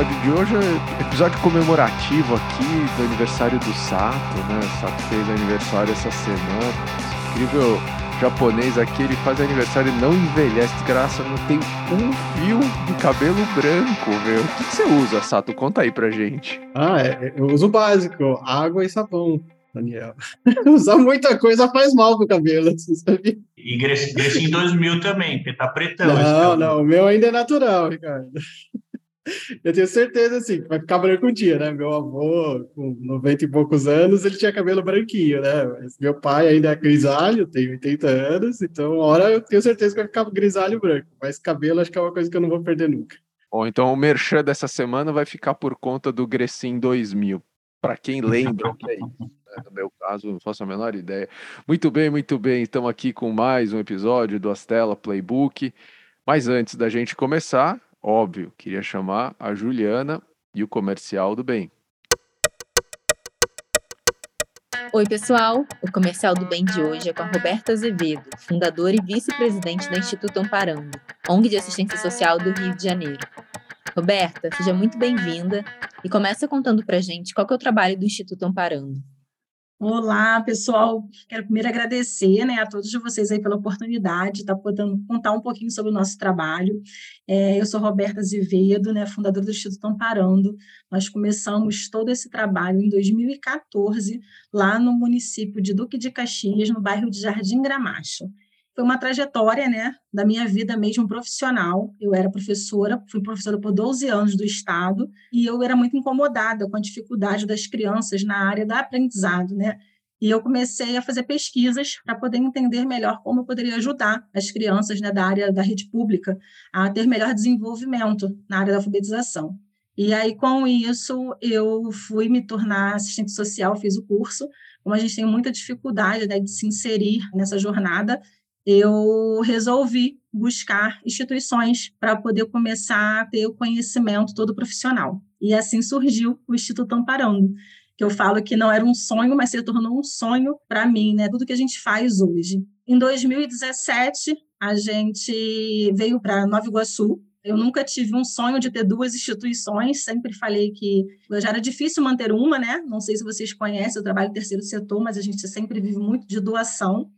episódio de hoje é episódio comemorativo aqui do aniversário do Sato, né? O Sato fez aniversário essa semana. Esse incrível japonês aqui, ele faz aniversário e não envelhece, graça, não tem um fio de cabelo branco, meu. O que, que você usa, Sato? Conta aí pra gente. Ah, é, eu uso o básico, água e sabão. Daniel. Usar muita coisa faz mal pro cabelo, você sabia? E cresci em 2000 também, porque tá pretão. Não, não, o meu ainda é natural, Ricardo. Eu tenho certeza, assim, que vai ficar branco um dia, né? Meu avô, com 90 e poucos anos, ele tinha cabelo branquinho, né? Mas meu pai ainda é grisalho, tem 80 anos, então uma hora eu tenho certeza que vai ficar grisalho branco. Mas cabelo acho que é uma coisa que eu não vou perder nunca. Bom, então o merchan dessa semana vai ficar por conta do Grecin 2000. Para quem lembra o que é isso. Né? No meu caso, não faço a menor ideia. Muito bem, muito bem. Estamos aqui com mais um episódio do Astela Playbook. Mas antes da gente começar, óbvio, queria chamar a Juliana e o comercial do bem. Oi, pessoal! O Comercial do Bem de hoje é com a Roberta Azevedo, fundadora e vice-presidente da Instituto Amparando, ONG de assistência social do Rio de Janeiro. Roberta, seja muito bem-vinda e começa contando para gente qual é o trabalho do Instituto Amparando. Olá, pessoal. Quero primeiro agradecer né, a todos vocês aí pela oportunidade de estar tá podendo contar um pouquinho sobre o nosso trabalho. É, eu sou Roberta Azevedo, né, fundadora do Instituto Amparando. Nós começamos todo esse trabalho em 2014, lá no município de Duque de Caxias, no bairro de Jardim Gramacho foi uma trajetória, né, da minha vida mesmo profissional. Eu era professora, fui professora por 12 anos do Estado, e eu era muito incomodada com a dificuldade das crianças na área do aprendizado, né? E eu comecei a fazer pesquisas para poder entender melhor como eu poderia ajudar as crianças né, da área da rede pública a ter melhor desenvolvimento na área da alfabetização. E aí, com isso, eu fui me tornar assistente social, fiz o curso. Como a gente tem muita dificuldade né, de se inserir nessa jornada, eu resolvi buscar instituições para poder começar a ter o conhecimento todo profissional. E assim surgiu o Instituto Amparando, que eu falo que não era um sonho, mas se tornou um sonho para mim, né? Tudo que a gente faz hoje. Em 2017, a gente veio para Nova Iguaçu. Eu nunca tive um sonho de ter duas instituições, sempre falei que já era difícil manter uma, né? Não sei se vocês conhecem, eu trabalho no terceiro setor, mas a gente sempre vive muito de doação.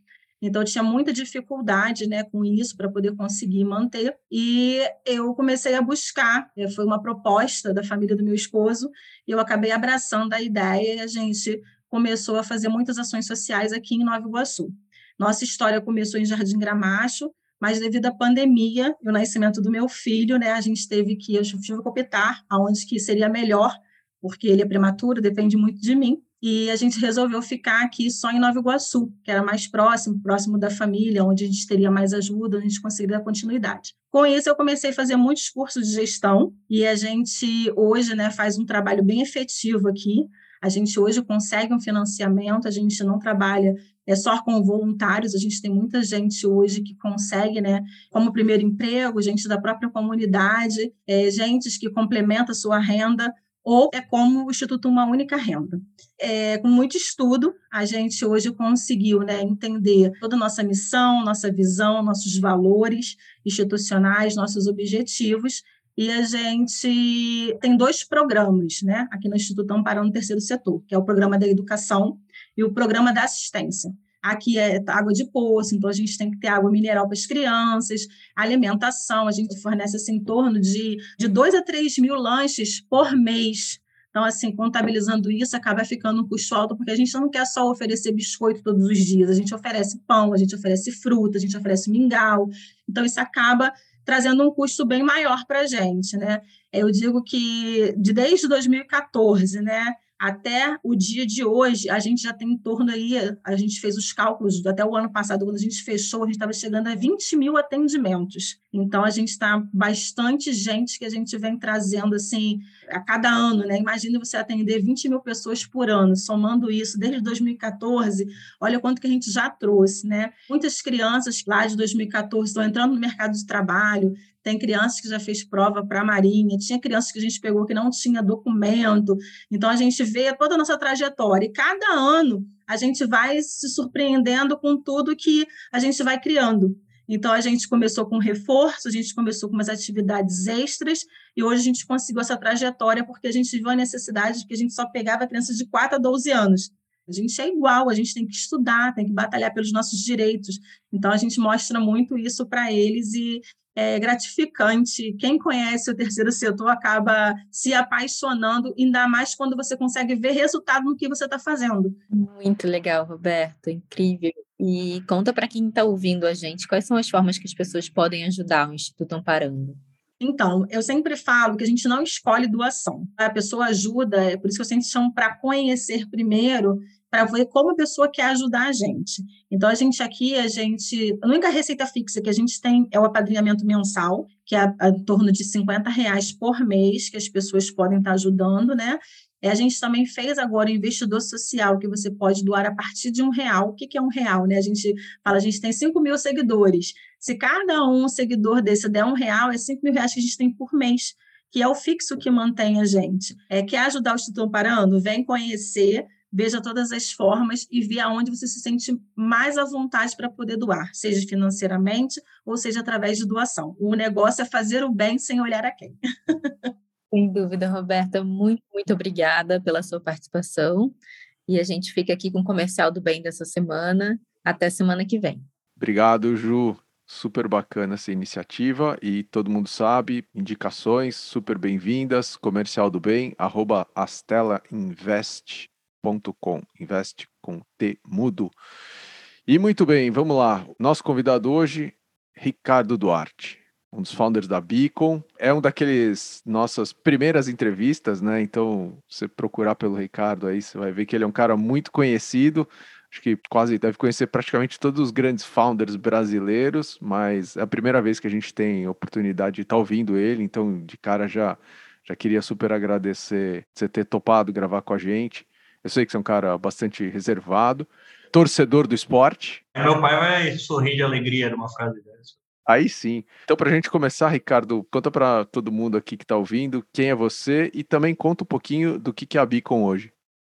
Então, tinha muita dificuldade né, com isso para poder conseguir manter. E eu comecei a buscar, eh, foi uma proposta da família do meu esposo, e eu acabei abraçando a ideia e a gente começou a fazer muitas ações sociais aqui em Nova Iguaçu. Nossa história começou em Jardim Gramacho, mas devido à pandemia e o nascimento do meu filho, né, a gente teve que, eu tive que optar aonde que seria melhor, porque ele é prematuro, depende muito de mim e a gente resolveu ficar aqui só em Nova Iguaçu, que era mais próximo, próximo da família, onde a gente teria mais ajuda, a gente conseguiria continuidade. Com isso, eu comecei a fazer muitos cursos de gestão e a gente hoje né, faz um trabalho bem efetivo aqui. A gente hoje consegue um financiamento, a gente não trabalha é só com voluntários, a gente tem muita gente hoje que consegue, né, como primeiro emprego, gente da própria comunidade, é, gente que complementa a sua renda ou é como o Instituto Uma Única Renda. É, com muito estudo, a gente hoje conseguiu né, entender toda a nossa missão, nossa visão, nossos valores institucionais, nossos objetivos, e a gente tem dois programas né, aqui no Instituto Amparando Terceiro Setor, que é o programa da educação e o programa da assistência. Aqui é água de poço, então a gente tem que ter água mineral para as crianças, alimentação, a gente fornece assim, em torno de, de 2 a 3 mil lanches por mês. Então, assim, contabilizando isso, acaba ficando um custo alto, porque a gente não quer só oferecer biscoito todos os dias, a gente oferece pão, a gente oferece fruta, a gente oferece mingau. Então, isso acaba trazendo um custo bem maior para a gente, né? Eu digo que de desde 2014, né, até o dia de hoje, a gente já tem em torno aí, a gente fez os cálculos, até o ano passado, quando a gente fechou, a gente estava chegando a 20 mil atendimentos. Então, a gente está bastante gente que a gente vem trazendo, assim, a cada ano, né? Imagina você atender 20 mil pessoas por ano, somando isso desde 2014, olha quanto que a gente já trouxe, né? Muitas crianças lá de 2014 estão entrando no mercado de trabalho, tem crianças que já fez prova para a Marinha, tinha crianças que a gente pegou que não tinha documento. Então, a gente vê toda a nossa trajetória. E cada ano a gente vai se surpreendendo com tudo que a gente vai criando. Então, a gente começou com reforço, a gente começou com umas atividades extras, e hoje a gente conseguiu essa trajetória porque a gente viu a necessidade de que a gente só pegava crianças de 4 a 12 anos. A gente é igual, a gente tem que estudar, tem que batalhar pelos nossos direitos. Então, a gente mostra muito isso para eles e é gratificante. Quem conhece o terceiro setor acaba se apaixonando, ainda mais quando você consegue ver resultado no que você está fazendo. Muito legal, Roberto, incrível. E conta para quem está ouvindo a gente quais são as formas que as pessoas podem ajudar o Instituto Amparando. Então, eu sempre falo que a gente não escolhe doação. A pessoa ajuda, é por isso que eu sempre chamo para conhecer primeiro, para ver como a pessoa quer ajudar a gente. Então, a gente aqui, a gente. A única receita fixa que a gente tem é o apadrinhamento mensal, que é em torno de 50 reais por mês, que as pessoas podem estar ajudando, né? É, a gente também fez agora o investidor social, que você pode doar a partir de um real. O que, que é um real? Né? A gente fala, a gente tem 5 mil seguidores. Se cada um seguidor desse der um real, é 5 mil reais que a gente tem por mês, que é o fixo que mantém a gente. É, quer ajudar o Instituto Parando? Vem conhecer, veja todas as formas e vê aonde você se sente mais à vontade para poder doar, seja financeiramente ou seja através de doação. O negócio é fazer o bem sem olhar a quem. Sem dúvida, Roberta. Muito, muito obrigada pela sua participação. E a gente fica aqui com o comercial do bem dessa semana. Até semana que vem. Obrigado, Ju. Super bacana essa iniciativa e todo mundo sabe, indicações super bem-vindas, comercial do bem, arroba astelainvest.com, investe com T mudo. E muito bem, vamos lá. Nosso convidado hoje, Ricardo Duarte um dos founders da Beacon. É um daqueles nossas primeiras entrevistas, né? Então, você procurar pelo Ricardo aí, você vai ver que ele é um cara muito conhecido. Acho que quase deve conhecer praticamente todos os grandes founders brasileiros, mas é a primeira vez que a gente tem oportunidade de estar tá ouvindo ele, então de cara já já queria super agradecer você ter topado gravar com a gente. Eu sei que você é um cara bastante reservado, torcedor do esporte. Meu pai vai sorrir de alegria numa frase dessa. Aí sim. Então, para a gente começar, Ricardo, conta para todo mundo aqui que está ouvindo quem é você e também conta um pouquinho do que é a Beacon hoje.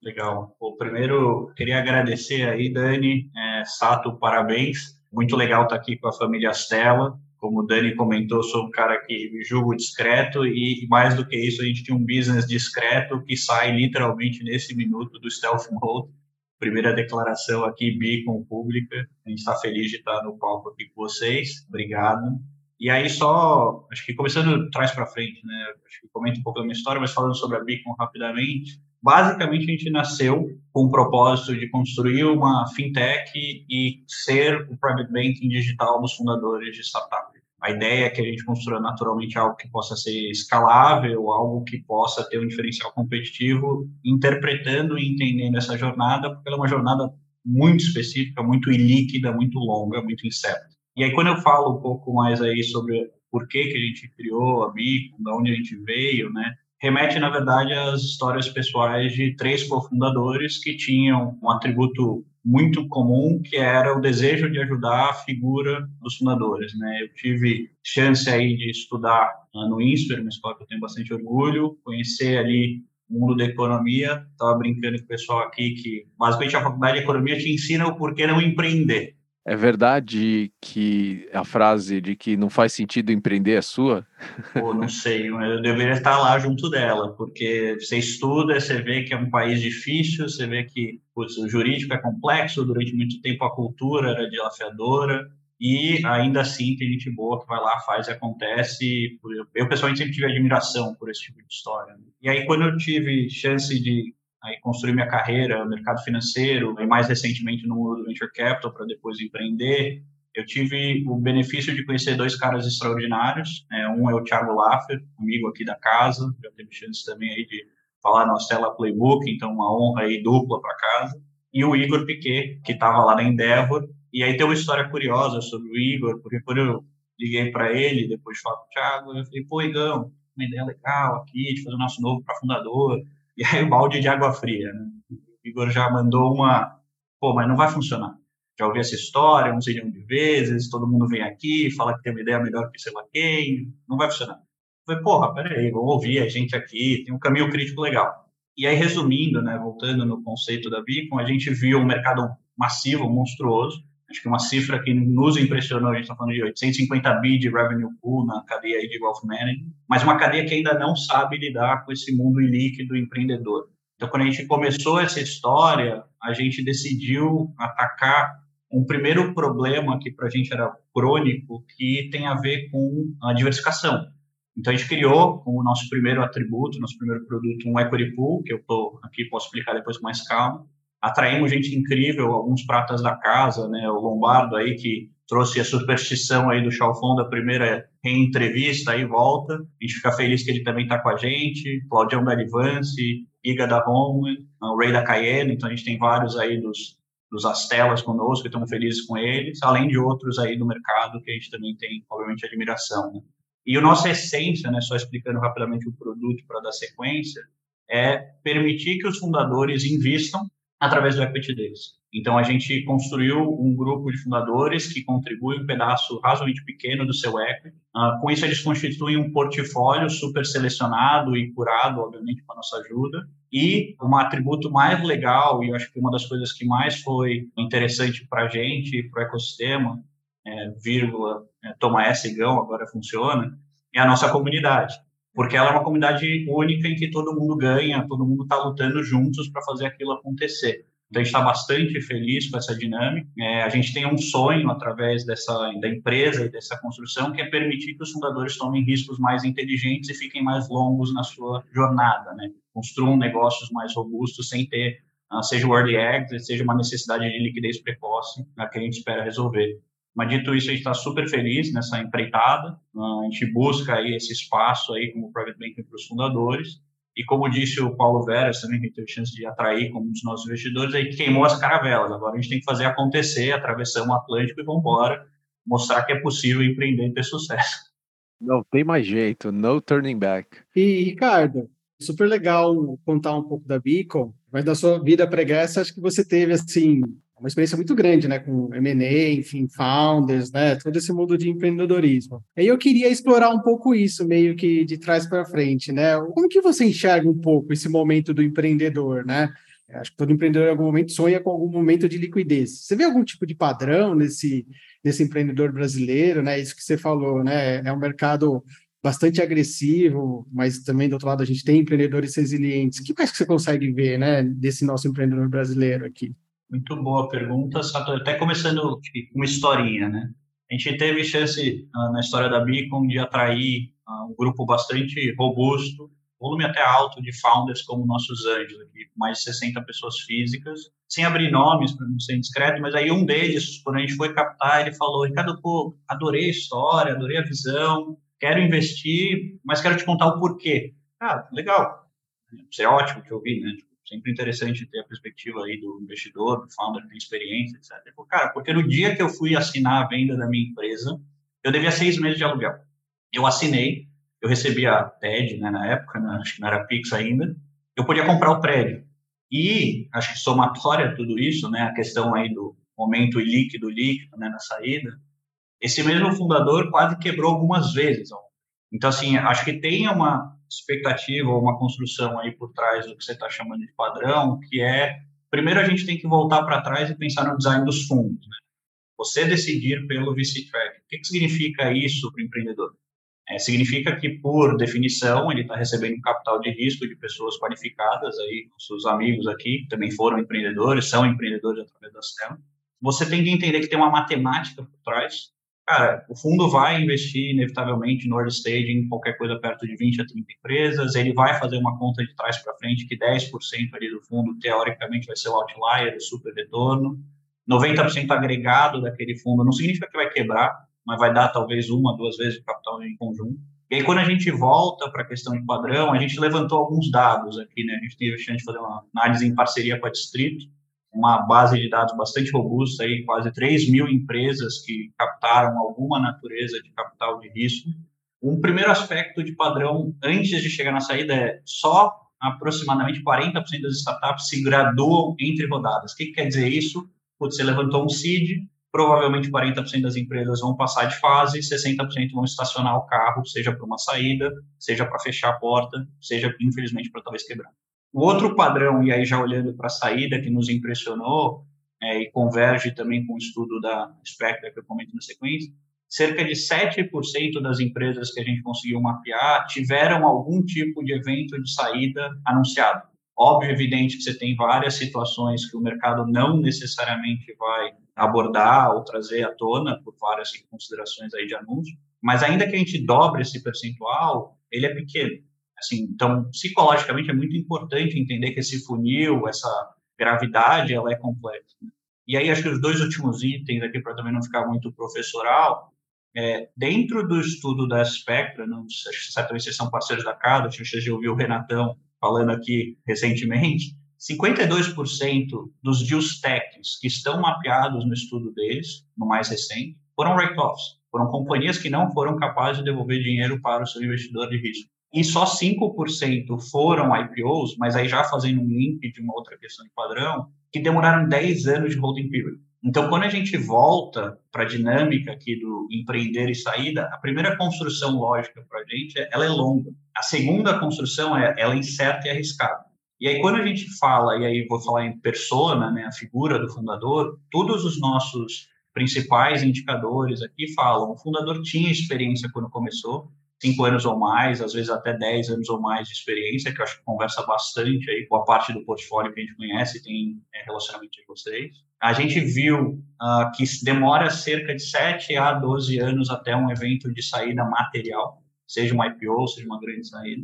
Legal. Bom, primeiro, queria agradecer aí, Dani, é, Sato, parabéns. Muito legal estar tá aqui com a família Stella. Como o Dani comentou, sou um cara que julgo discreto e, mais do que isso, a gente tem um business discreto que sai literalmente nesse minuto do stealth mode primeira declaração aqui, Beacon Pública. A gente está feliz de estar no palco aqui com vocês. Obrigado. E aí, só, acho que começando trás para frente, né? Acho que comento um pouco da minha história, mas falando sobre a Beacon rapidamente. Basicamente, a gente nasceu com o propósito de construir uma fintech e ser o private banking digital dos fundadores de startup. A ideia é que a gente construa naturalmente algo que possa ser escalável, algo que possa ter um diferencial competitivo, interpretando e entendendo essa jornada, porque ela é uma jornada muito específica, muito ilíquida, muito longa, muito incerta. E aí, quando eu falo um pouco mais aí sobre por que, que a gente criou a Bico, de onde a gente veio, né, remete, na verdade, às histórias pessoais de três cofundadores que tinham um atributo muito comum, que era o desejo de ajudar a figura dos fundadores. Né? Eu tive chance aí de estudar no INSPER, uma escola que eu tenho bastante orgulho, conhecer ali o mundo da economia. Estava brincando com o pessoal aqui que, basicamente, a faculdade de economia te ensina o porquê não empreender. É verdade que a frase de que não faz sentido empreender é sua? Pô, não sei, eu deveria estar lá junto dela, porque você estuda, você vê que é um país difícil, você vê que putz, o jurídico é complexo, durante muito tempo a cultura era desafiadora, e ainda assim tem gente boa que vai lá, faz e acontece. Eu, pessoalmente, sempre tive admiração por esse tipo de história. E aí, quando eu tive chance de aí construir minha carreira no mercado financeiro e mais recentemente no mundo do venture capital para depois empreender. Eu tive o benefício de conhecer dois caras extraordinários. É, um é o Thiago Laffer, amigo aqui da casa, já teve chance também aí de falar na Stella Playbook, então uma honra aí dupla para casa. E o Igor Piquet, que estava lá na Endeavor. E aí tem uma história curiosa sobre o Igor, porque quando eu liguei para ele, depois de falar com o Thiago, eu falei, pô, Igão, uma ideia legal aqui de fazer o nosso novo para fundador e aí o balde de água fria, né? O Igor já mandou uma, pô, mas não vai funcionar. Já ouvi essa história um zilhão de vezes, todo mundo vem aqui, fala que tem uma ideia melhor que sei lá quem, não vai funcionar. Eu falei, porra, peraí, vou ouvir a gente aqui, tem um caminho crítico legal. E aí, resumindo, né, voltando no conceito da Beacon, a gente viu um mercado massivo, monstruoso, Acho que uma cifra que nos impressionou, a gente está falando de 850 bi de revenue pool na cadeia de wealth management, mas uma cadeia que ainda não sabe lidar com esse mundo ilíquido empreendedor. Então, quando a gente começou essa história, a gente decidiu atacar um primeiro problema que para a gente era crônico, que tem a ver com a diversificação. Então, a gente criou como nosso primeiro atributo, nosso primeiro produto, um equity pool, que eu tô aqui posso explicar depois com mais calma, atraímos gente incrível, alguns pratas da casa, né? O Lombardo aí que trouxe a superstição aí do Chalfon da primeira entrevista aí volta. A gente fica feliz que ele também está com a gente. Claudião da Advance, Iga da Home, o Ray da Cayenne. Então a gente tem vários aí dos dos Astelas conosco, estamos felizes com eles, além de outros aí do mercado que a gente também tem, obviamente, admiração. Né? E a nossa essência, né, só explicando rapidamente o produto para dar sequência, é permitir que os fundadores invistam através do equity deles. Então, a gente construiu um grupo de fundadores que contribui um pedaço razoavelmente pequeno do seu equity. Uh, com isso, eles constituem um portfólio super selecionado e curado, obviamente, com a nossa ajuda. E um atributo mais legal, e eu acho que uma das coisas que mais foi interessante para a gente para o ecossistema, é, vírgula, é, toma essa e gão, agora funciona, é a nossa comunidade porque ela é uma comunidade única em que todo mundo ganha, todo mundo está lutando juntos para fazer aquilo acontecer. Então, a gente está bastante feliz com essa dinâmica. É, a gente tem um sonho através dessa da empresa e dessa construção, que é permitir que os fundadores tomem riscos mais inteligentes e fiquem mais longos na sua jornada, né? Construam negócios mais robustos sem ter, uh, seja o early exit, seja uma necessidade de liquidez precoce, a que a gente espera resolver. Mas dito isso, a gente está super feliz nessa empreitada. A gente busca aí esse espaço aí como private banking para os fundadores. E como disse o Paulo Veras, também que teve chance de atrair como um dos nossos investidores, aí queimou as caravelas. Agora a gente tem que fazer acontecer, atravessamos o Atlântico e vamos embora, mostrar que é possível empreender e ter sucesso. Não tem mais jeito, no turning back. E Ricardo, super legal contar um pouco da Beacon, mas da sua vida pregressa, acho que você teve assim uma experiência muito grande, né, com M&A, enfim, founders, né, todo esse mundo de empreendedorismo. E eu queria explorar um pouco isso, meio que de trás para frente, né? Como que você enxerga um pouco esse momento do empreendedor, né? Acho que todo empreendedor em algum momento sonha com algum momento de liquidez. Você vê algum tipo de padrão nesse, nesse empreendedor brasileiro, né? Isso que você falou, né? É um mercado bastante agressivo, mas também do outro lado a gente tem empreendedores resilientes. O que mais que você consegue ver, né, desse nosso empreendedor brasileiro aqui? Muito boa pergunta, Sato. Até começando com uma historinha, né? A gente teve chance uh, na história da Beacon de atrair uh, um grupo bastante robusto, volume até alto de founders como nossos anjos, aqui, mais de 60 pessoas físicas, sem abrir nomes para não ser indiscreto, mas aí um deles, quando a gente foi captar, ele falou: Ricardo, pô, adorei a história, adorei a visão, quero investir, mas quero te contar o porquê. Ah, legal. Isso é ótimo que eu vi, né? Sempre interessante ter a perspectiva aí do investidor, do founder que tem experiência, etc. Falou, cara, porque no dia que eu fui assinar a venda da minha empresa, eu devia seis meses de aluguel. Eu assinei, eu recebi a TED, né, na época, né, acho que não era Pix ainda, eu podia comprar o prédio. E, acho que somatória tudo isso, né, a questão aí do momento líquido, líquido, né, na saída, esse mesmo fundador quase quebrou algumas vezes. Então, assim, acho que tem uma expectativa ou uma construção aí por trás do que você está chamando de padrão, que é, primeiro a gente tem que voltar para trás e pensar no design dos fundos, né? Você decidir pelo VC track. O que, que significa isso para o empreendedor? É, significa que, por definição, ele está recebendo um capital de risco de pessoas qualificadas, aí, seus amigos aqui, que também foram empreendedores, são empreendedores através da Stella. Você tem que entender que tem uma matemática por trás Cara, o fundo vai investir inevitavelmente no early stage em qualquer coisa perto de 20 a 30 empresas, ele vai fazer uma conta de trás para frente que 10% ali do fundo teoricamente vai ser o outlier, o super retorno. 90% agregado daquele fundo não significa que vai quebrar, mas vai dar talvez uma, duas vezes o capital em conjunto. E aí, quando a gente volta para a questão de padrão, a gente levantou alguns dados aqui, né? A gente teve a chance de fazer uma análise em parceria com a Distrito, uma base de dados bastante robusta, aí, quase 3 mil empresas que captaram alguma natureza de capital de risco. Um primeiro aspecto de padrão, antes de chegar na saída, é só aproximadamente 40% das startups se graduam entre rodadas. O que, que quer dizer isso? Putz, você levantou um seed, provavelmente 40% das empresas vão passar de fase, 60% vão estacionar o carro, seja para uma saída, seja para fechar a porta, seja, infelizmente, para talvez quebrar. O outro padrão, e aí já olhando para a saída que nos impressionou, é, e converge também com o estudo da Spectra que eu comento na sequência, cerca de 7% das empresas que a gente conseguiu mapear tiveram algum tipo de evento de saída anunciado. Óbvio, evidente que você tem várias situações que o mercado não necessariamente vai abordar ou trazer à tona por várias considerações aí de anúncio, mas ainda que a gente dobre esse percentual, ele é pequeno. Assim, então, psicologicamente é muito importante entender que esse funil, essa gravidade, ela é complexa. Né? E aí, acho que os dois últimos itens aqui, para também não ficar muito professoral, é, dentro do estudo da Spectra, não, certamente vocês são parceiros da acho que vocês já ouviu o Renatão falando aqui recentemente, 52% dos deals techs que estão mapeados no estudo deles, no mais recente, foram write-offs, foram companhias que não foram capazes de devolver dinheiro para o seu investidor de risco. E só 5% foram IPOs, mas aí já fazendo um link de uma outra questão de padrão, que demoraram 10 anos de holding period. Então, quando a gente volta para a dinâmica aqui do empreender e saída, a primeira construção lógica para a gente, ela é longa. A segunda construção, é, ela é incerta e arriscada. E aí, quando a gente fala, e aí vou falar em persona, né, a figura do fundador, todos os nossos principais indicadores aqui falam, o fundador tinha experiência quando começou, cinco anos ou mais, às vezes até dez anos ou mais de experiência, que eu acho que conversa bastante aí com a parte do portfólio que a gente conhece e tem é, relacionamento com vocês. A gente viu uh, que demora cerca de 7 a 12 anos até um evento de saída material, seja um IPO, seja uma grande saída.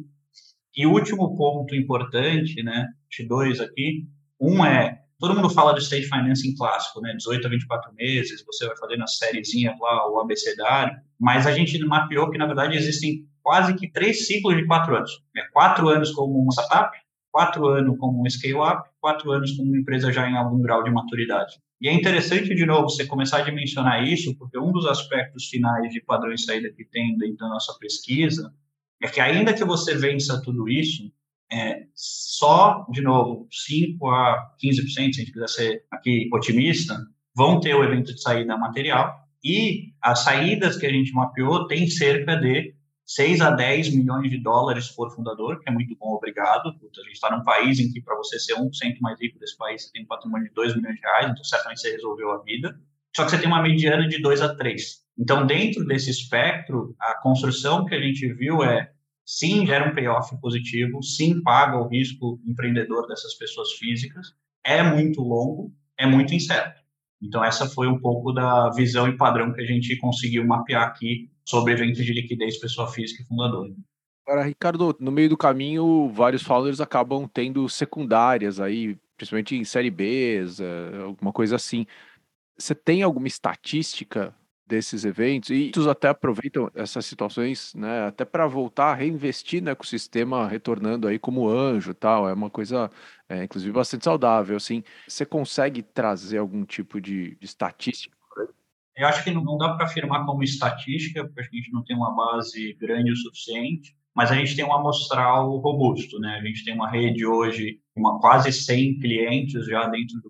E último ponto importante, né, de dois aqui, um é, todo mundo fala do stage financing clássico, né, 18 a 24 meses, você vai fazendo a sériezinha lá, o abecedário, mas a gente mapeou que, na verdade, existem quase que três ciclos de quatro anos. É quatro anos como uma startup, quatro anos como um scale-up, quatro anos como uma empresa já em algum grau de maturidade. E é interessante, de novo, você começar a dimensionar isso, porque um dos aspectos finais de padrão de saída que tem dentro da nossa pesquisa é que, ainda que você vença tudo isso, é, só, de novo, 5 a 15%, se a gente quiser ser aqui otimista, vão ter o evento de saída material, e as saídas que a gente mapeou tem cerca de 6 a 10 milhões de dólares por fundador, que é muito bom, obrigado. A gente está num país em que, para você ser 1% mais rico desse país, você tem um patrimônio de 2 milhões de reais, então certamente você resolveu a vida. Só que você tem uma mediana de 2 a 3. Então, dentro desse espectro, a construção que a gente viu é, sim, gera um payoff positivo, sim, paga o risco empreendedor dessas pessoas físicas, é muito longo, é muito incerto. Então, essa foi um pouco da visão e padrão que a gente conseguiu mapear aqui sobre eventos de liquidez, pessoa física e fundador. Agora, Ricardo, no meio do caminho, vários founders acabam tendo secundárias aí, principalmente em série B, eh, alguma coisa assim. Você tem alguma estatística desses eventos e eles até aproveitam essas situações, né, até para voltar a reinvestir no ecossistema, retornando aí como anjo, tal. É uma coisa, é, inclusive bastante saudável. Assim, você consegue trazer algum tipo de, de estatística eu acho que não dá para afirmar como estatística, porque a gente não tem uma base grande o suficiente, mas a gente tem um amostral robusto, né? A gente tem uma rede hoje, uma quase 100 clientes já dentro do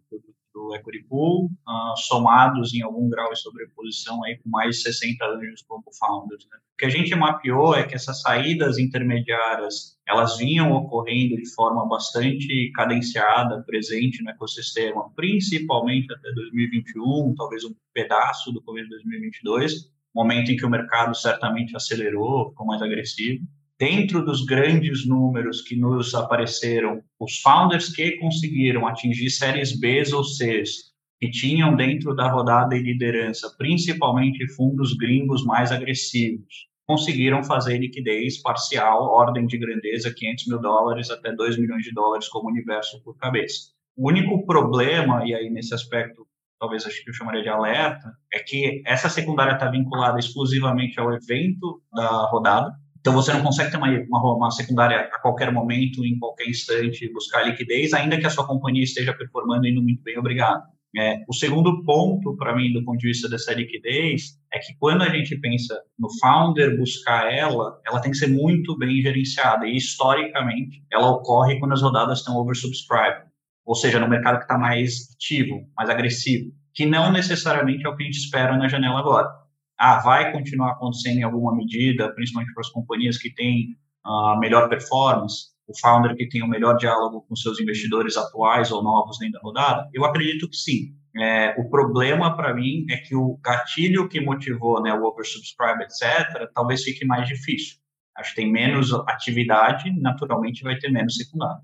do Equity uh, somados em algum grau de sobreposição aí com mais de 60 anos como founders. Né? O que a gente mapeou é que essas saídas intermediárias elas vinham ocorrendo de forma bastante cadenciada, presente no ecossistema, principalmente até 2021, talvez um pedaço do começo de 2022, momento em que o mercado certamente acelerou, ficou mais agressivo dentro dos grandes números que nos apareceram, os founders que conseguiram atingir séries B ou Cs, que tinham dentro da rodada de liderança, principalmente fundos gringos mais agressivos, conseguiram fazer liquidez parcial, ordem de grandeza 500 mil dólares até 2 milhões de dólares como universo por cabeça. O único problema, e aí nesse aspecto talvez acho que eu chamaria de alerta, é que essa secundária está vinculada exclusivamente ao evento da rodada, então, você não consegue ter uma, uma, uma, secundária a qualquer momento, em qualquer instante, buscar liquidez, ainda que a sua companhia esteja performando indo muito bem, obrigado. É, o segundo ponto, para mim, do ponto de vista dessa liquidez, é que quando a gente pensa no founder buscar ela, ela tem que ser muito bem gerenciada. E, historicamente, ela ocorre quando as rodadas estão oversubscribed, ou seja, no mercado que está mais ativo, mais agressivo, que não necessariamente é o que a gente espera na janela agora ah, vai continuar acontecendo em alguma medida, principalmente para as companhias que têm a uh, melhor performance, o founder que tem o melhor diálogo com seus investidores atuais ou novos dentro da rodada? Eu acredito que sim. É, o problema para mim é que o gatilho que motivou né, o oversubscribe, etc., talvez fique mais difícil. Acho que tem menos atividade, naturalmente vai ter menos secundário.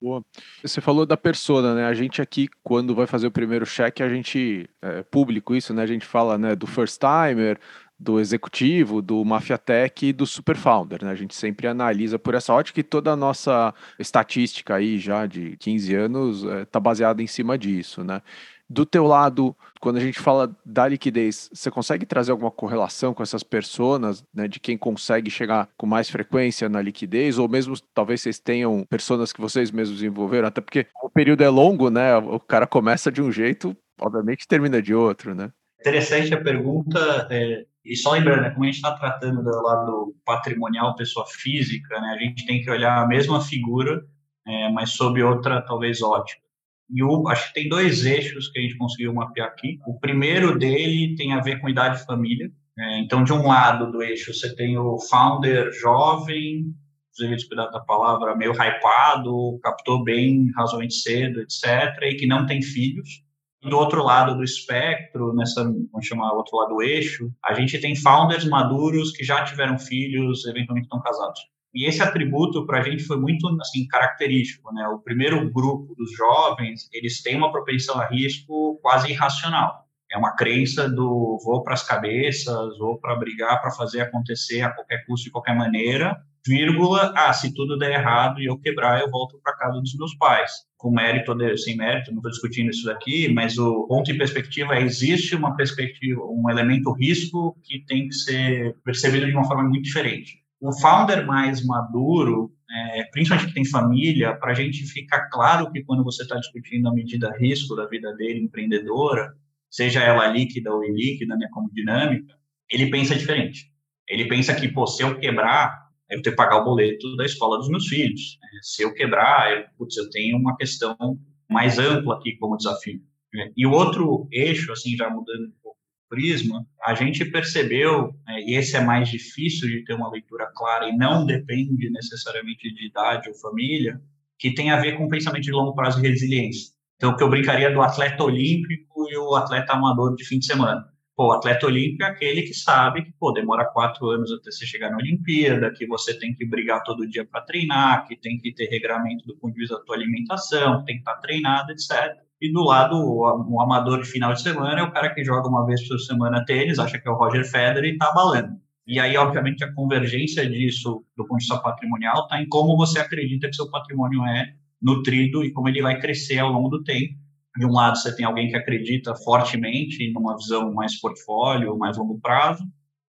Boa. Você falou da persona, né? A gente aqui, quando vai fazer o primeiro cheque, a gente, é público isso, né? A gente fala né, do first timer, do executivo, do Mafia Tech e do Super Founder, né? A gente sempre analisa por essa ótica e toda a nossa estatística aí já de 15 anos está é, baseada em cima disso, né? Do teu lado, quando a gente fala da liquidez, você consegue trazer alguma correlação com essas personas, né, de quem consegue chegar com mais frequência na liquidez, ou mesmo talvez vocês tenham pessoas que vocês mesmos desenvolveram, até porque o período é longo, né? O cara começa de um jeito, obviamente termina de outro, né? Interessante a pergunta. É, e só lembrando, né, como a gente está tratando do lado patrimonial, pessoa física, né, a gente tem que olhar a mesma figura, é, mas sob outra, talvez, ótica. E o, acho que tem dois eixos que a gente conseguiu mapear aqui. O primeiro dele tem a ver com idade e família. É, então, de um lado do eixo, você tem o founder jovem, inclusive cuidado da palavra, meio hypado, captou bem razoavelmente cedo, etc., e que não tem filhos. Do outro lado do espectro, nessa, vamos chamar outro lado do eixo, a gente tem founders maduros que já tiveram filhos, eventualmente estão casados. E esse atributo para a gente foi muito assim característico, né? O primeiro grupo dos jovens, eles têm uma propensão a risco quase irracional. É uma crença do vou para as cabeças, vou para brigar para fazer acontecer a qualquer custo, de qualquer maneira, vírgula, ah, se tudo der errado e eu quebrar, eu volto para casa dos meus pais. Com mérito ou sem mérito, não estou discutindo isso daqui, mas o ponto em perspectiva é, existe uma perspectiva, um elemento risco que tem que ser percebido de uma forma muito diferente o founder mais maduro, é, principalmente que tem família, para a gente ficar claro que quando você está discutindo a medida risco da vida dele, empreendedora, seja ela líquida ou ilíquida, né, como dinâmica, ele pensa diferente. Ele pensa que, pô, se eu quebrar, eu ter que pagar o boleto da escola dos meus filhos. Né? Se eu quebrar, eu, putz, eu tenho uma questão mais ampla aqui como desafio. E o outro eixo, assim, já mudando Prisma, a gente percebeu, né, e esse é mais difícil de ter uma leitura clara e não depende necessariamente de idade ou família, que tem a ver com pensamento de longo prazo e resiliência. Então, que eu brincaria do atleta olímpico e o atleta amador de fim de semana. Pô, o atleta olímpico é aquele que sabe que, pô, demora quatro anos até você chegar na Olimpíada, que você tem que brigar todo dia para treinar, que tem que ter regramento do ponto de vista da tua alimentação, tem que estar tá treinado, etc. E do lado, o, amador de final de semana é o cara que joga uma vez por semana tênis, acha que é o Roger Federer e está balando. E aí, obviamente, a convergência disso, do ponto de vista patrimonial, está em como você acredita que seu patrimônio é nutrido e como ele vai crescer ao longo do tempo. De um lado, você tem alguém que acredita fortemente numa visão mais portfólio, mais longo prazo.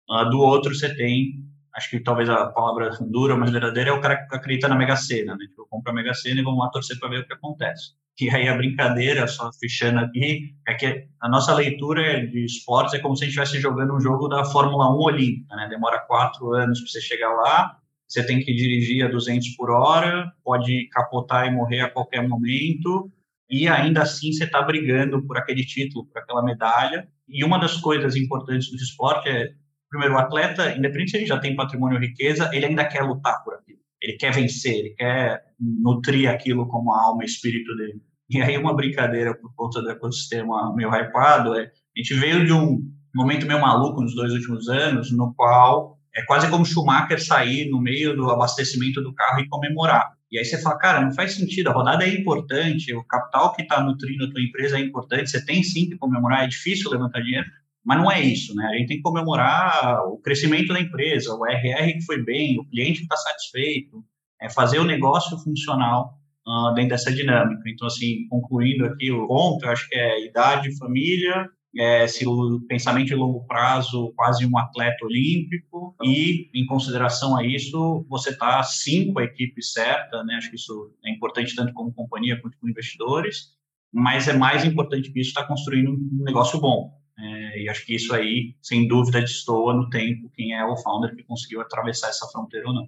Uh, do outro, você tem, acho que talvez a palavra dura, mas verdadeira, é o cara que acredita na Mega Sena. Né? Tipo, compra a Mega Sena e vamos lá torcer para ver o que acontece. E aí a brincadeira, só fechando aqui, é que a nossa leitura de esportes é como se a gente estivesse jogando um jogo da Fórmula 1 Olímpica, né? Demora quatro anos para você chegar lá, você tem que dirigir a 200 por hora, pode capotar e morrer a qualquer momento, e ainda assim você está brigando por aquele título, por aquela medalha. E uma das coisas importantes do esporte é, primeiro, o atleta, independente se ele já tem patrimônio ou riqueza, ele ainda quer lutar por aquilo ele quer vencer, ele quer nutrir aquilo como a alma e espírito dele. E aí uma brincadeira por conta do ecossistema meio hypado é, a gente veio de um momento meio maluco nos dois últimos anos, no qual é quase como Schumacher sair no meio do abastecimento do carro e comemorar. E aí você fala, cara, não faz sentido, a rodada é importante, o capital que está nutrindo a tua empresa é importante, você tem sim que comemorar, é difícil levantar dinheiro, mas não é isso, né? A gente tem que comemorar o crescimento da empresa, o RR que foi bem, o cliente está satisfeito, é fazer o negócio funcional uh, dentro dessa dinâmica. Então, assim, concluindo aqui o ponto, eu acho que é idade, família, é, se o pensamento de longo prazo, quase um atleta olímpico, e em consideração a isso, você está sim com a equipe certa, né? Acho que isso é importante tanto como companhia quanto como investidores, mas é mais importante que isso estar tá construindo um negócio bom. É, e acho que isso aí, sem dúvida, destoa no tempo quem é o founder que conseguiu atravessar essa fronteira ou não.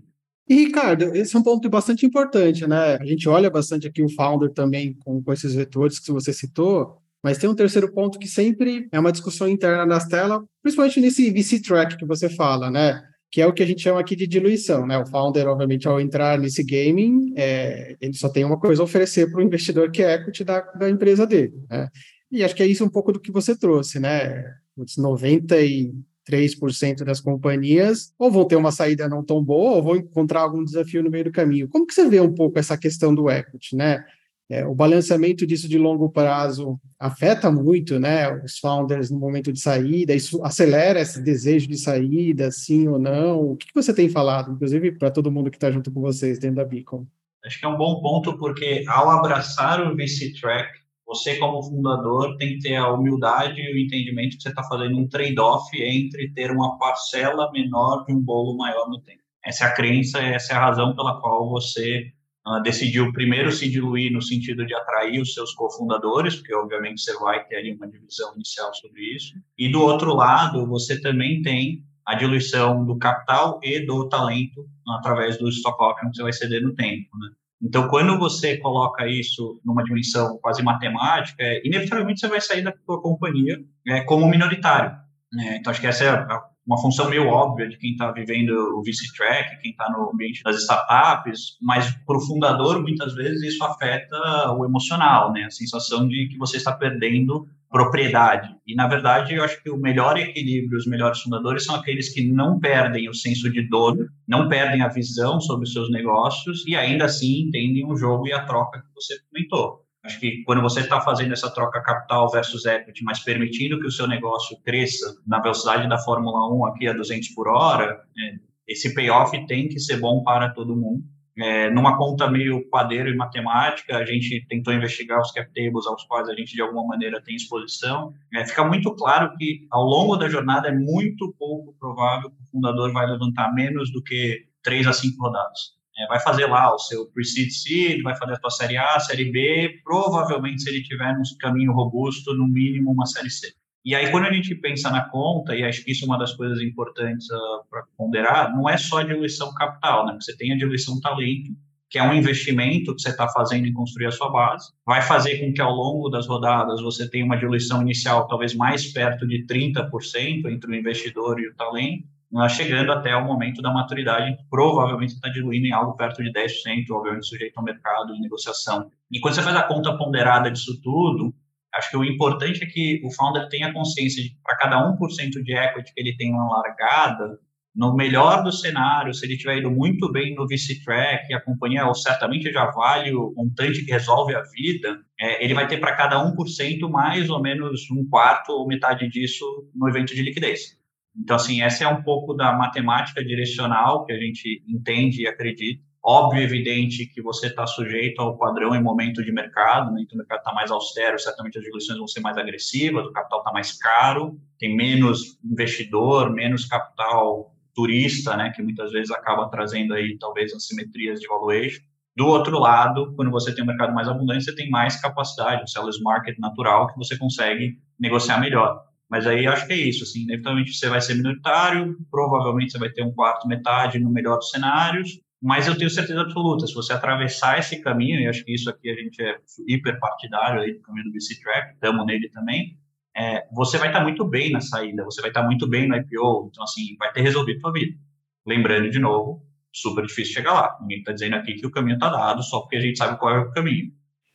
E, Ricardo, esse é um ponto bastante importante, né? A gente olha bastante aqui o founder também com, com esses vetores que você citou, mas tem um terceiro ponto que sempre é uma discussão interna nas telas, principalmente nesse VC track que você fala, né? que é o que a gente chama aqui de diluição, né? O founder, obviamente, ao entrar nesse gaming, é, ele só tem uma coisa a oferecer para o investidor que é equity da, da empresa dele, né? E acho que é isso um pouco do que você trouxe, né? Os 93% das companhias ou vão ter uma saída não tão boa ou vão encontrar algum desafio no meio do caminho. Como que você vê um pouco essa questão do equity, né? É, o balanceamento disso de longo prazo afeta muito né, os founders no momento de saída, isso acelera esse desejo de saída, sim ou não? O que, que você tem falado, inclusive para todo mundo que está junto com vocês dentro da Beacon? Acho que é um bom ponto, porque ao abraçar o VC Track, você, como fundador, tem que ter a humildade e o entendimento que você está fazendo um trade-off entre ter uma parcela menor de um bolo maior no tempo. Essa é a crença, essa é a razão pela qual você uh, decidiu primeiro se diluir no sentido de atrair os seus cofundadores, porque obviamente você vai ter ali uma divisão inicial sobre isso. E do outro lado, você também tem a diluição do capital e do talento através do stock option que você vai ceder no tempo, né? Então, quando você coloca isso numa dimensão quase matemática, é, inevitavelmente você vai sair da sua companhia é, como minoritário. Né? Então, acho que essa é uma função meio óbvia de quem está vivendo o VC-Track, quem está no ambiente das startups, mas para o fundador, muitas vezes, isso afeta o emocional, né? A sensação de que você está perdendo propriedade. E, na verdade, eu acho que o melhor equilíbrio, os melhores fundadores são aqueles que não perdem o senso de dono, não perdem a visão sobre os seus negócios e, ainda assim, entendem o jogo e a troca que você comentou. Acho que quando você está fazendo essa troca capital versus equity, mas permitindo que o seu negócio cresça na velocidade da Fórmula 1 aqui a 200 por hora, é, esse payoff tem que ser bom para todo mundo. É, numa conta meio padeiro e matemática, a gente tentou investigar os cap tables aos quais a gente de alguma maneira tem exposição. É, fica muito claro que ao longo da jornada é muito pouco provável que o fundador vai levantar menos do que três a cinco rodadas. É, vai fazer lá o seu pre-seed seed, vai fazer a tua série A, série B, provavelmente se ele tiver um caminho robusto, no mínimo uma série C. E aí, quando a gente pensa na conta, e acho que isso é uma das coisas importantes uh, ah, para ponderar, não é só a diluição capital, né? Você tem a diluição talento, que é um investimento que você está fazendo em construir a sua base, vai fazer com que ao longo das rodadas você tenha uma diluição inicial talvez mais perto de 30% entre o investidor e o talento, chegando até o momento da maturidade, provavelmente está diluindo em algo perto de 10%, obviamente sujeito ao mercado e negociação. E quando você faz a conta ponderada disso tudo, acho que o importante é que o founder tenha consciência de para cada 1% de equity que ele tem na largada, no melhor do cenário, se ele tiver ido muito bem no VC Track, a companhia certamente já vale o montante que resolve a vida, é, ele vai ter para cada 1% mais ou menos um quarto ou metade disso no evento de liquidez. Então, assim, essa é um pouco da matemática direcional que a gente entende e acredita. Óbvio, evidente que você está sujeito ao padrão em momento de mercado, né? então o mercado está mais austero, certamente as diluições vão ser mais agressivas, o capital está mais caro, tem menos investidor, menos capital turista, né? que muitas vezes acaba trazendo aí talvez assimetrias de valuation. Do outro lado, quando você tem um mercado mais abundante, você tem mais capacidade, um seller's market natural que você consegue negociar melhor. Mas aí acho que é isso, assim, inevitavelmente você vai ser minoritário, provavelmente você vai ter um quarto, metade no melhor dos cenários, mas eu tenho certeza absoluta, se você atravessar esse caminho, e acho que isso aqui a gente é hiper partidário aí do caminho do BC Track, estamos nele também, é, você vai estar muito bem na saída, você vai estar muito bem no IPO, então assim, vai ter resolvido sua vida. Lembrando de novo, super difícil chegar lá. Ninguém está dizendo aqui que o caminho está dado, só porque a gente sabe qual é o caminho.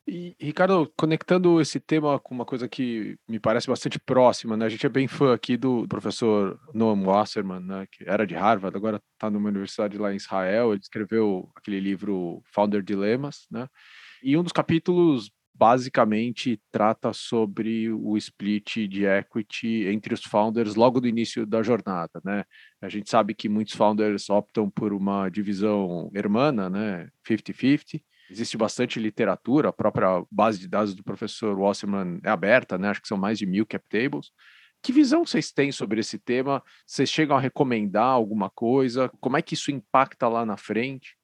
E, Ricardo, conectando esse tema com uma coisa que me parece bastante próxima, né? A gente é bem fã aqui do professor Noam Wasserman, né? Que era de Harvard, agora está numa universidade lá em Israel. Ele escreveu aquele livro Founder Dilemmas, né? E um dos capítulos basicamente trata sobre o split de equity entre os founders logo do início da jornada, né? A gente sabe que muitos founders optam por uma divisão hermana, né? 50-50 existe bastante literatura, a própria base de dados do professor Wasserman é aberta, né? Acho que são mais de mil cap tables. Que visão vocês têm sobre esse tema? Vocês chegam a recomendar alguma coisa? Como é que isso impacta lá na frente?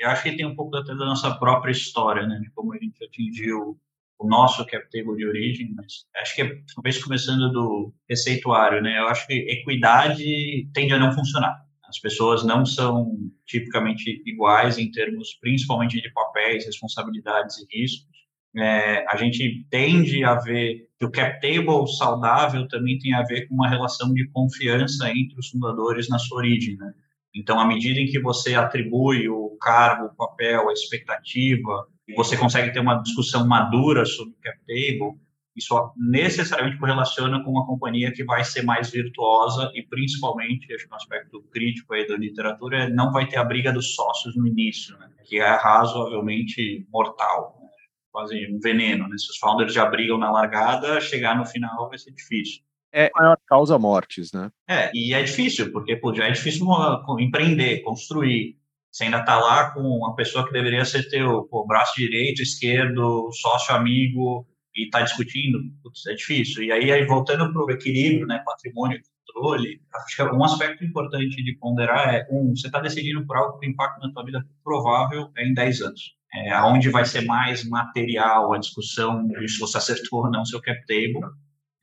Eu acho que tem um pouco até da nossa própria história, né? De como a gente atingiu o nosso cap table de origem, mas acho que talvez começando do receituário, né? Eu acho que equidade tende a não funcionar. As pessoas não são tipicamente iguais em termos, principalmente de papéis, responsabilidades e riscos. É, a gente tende a ver que o cap table saudável também tem a ver com uma relação de confiança entre os fundadores na sua origem. Né? Então, à medida em que você atribui o cargo, o papel, a expectativa, você consegue ter uma discussão madura sobre o cap table, isso necessariamente correlaciona com uma companhia que vai ser mais virtuosa e principalmente, acho que um aspecto crítico aí da literatura é não vai ter a briga dos sócios no início, né, que é razoavelmente mortal, né, quase um veneno, né, se os founders já brigam na largada, chegar no final vai ser difícil. É a maior causa mortes, né? É, e é difícil, porque pô, já é difícil empreender, construir, você ainda está lá com uma pessoa que deveria ser teu pô, braço direito, esquerdo, sócio amigo, e está discutindo, putz, é difícil. E aí, aí voltando para o equilíbrio, né, patrimônio e controle, acho que um aspecto importante de ponderar é, um, você está decidindo por algo que o impacto na tua vida provável é em 10 anos. É, aonde vai ser mais material a discussão de se você acertou ou não seu cap table.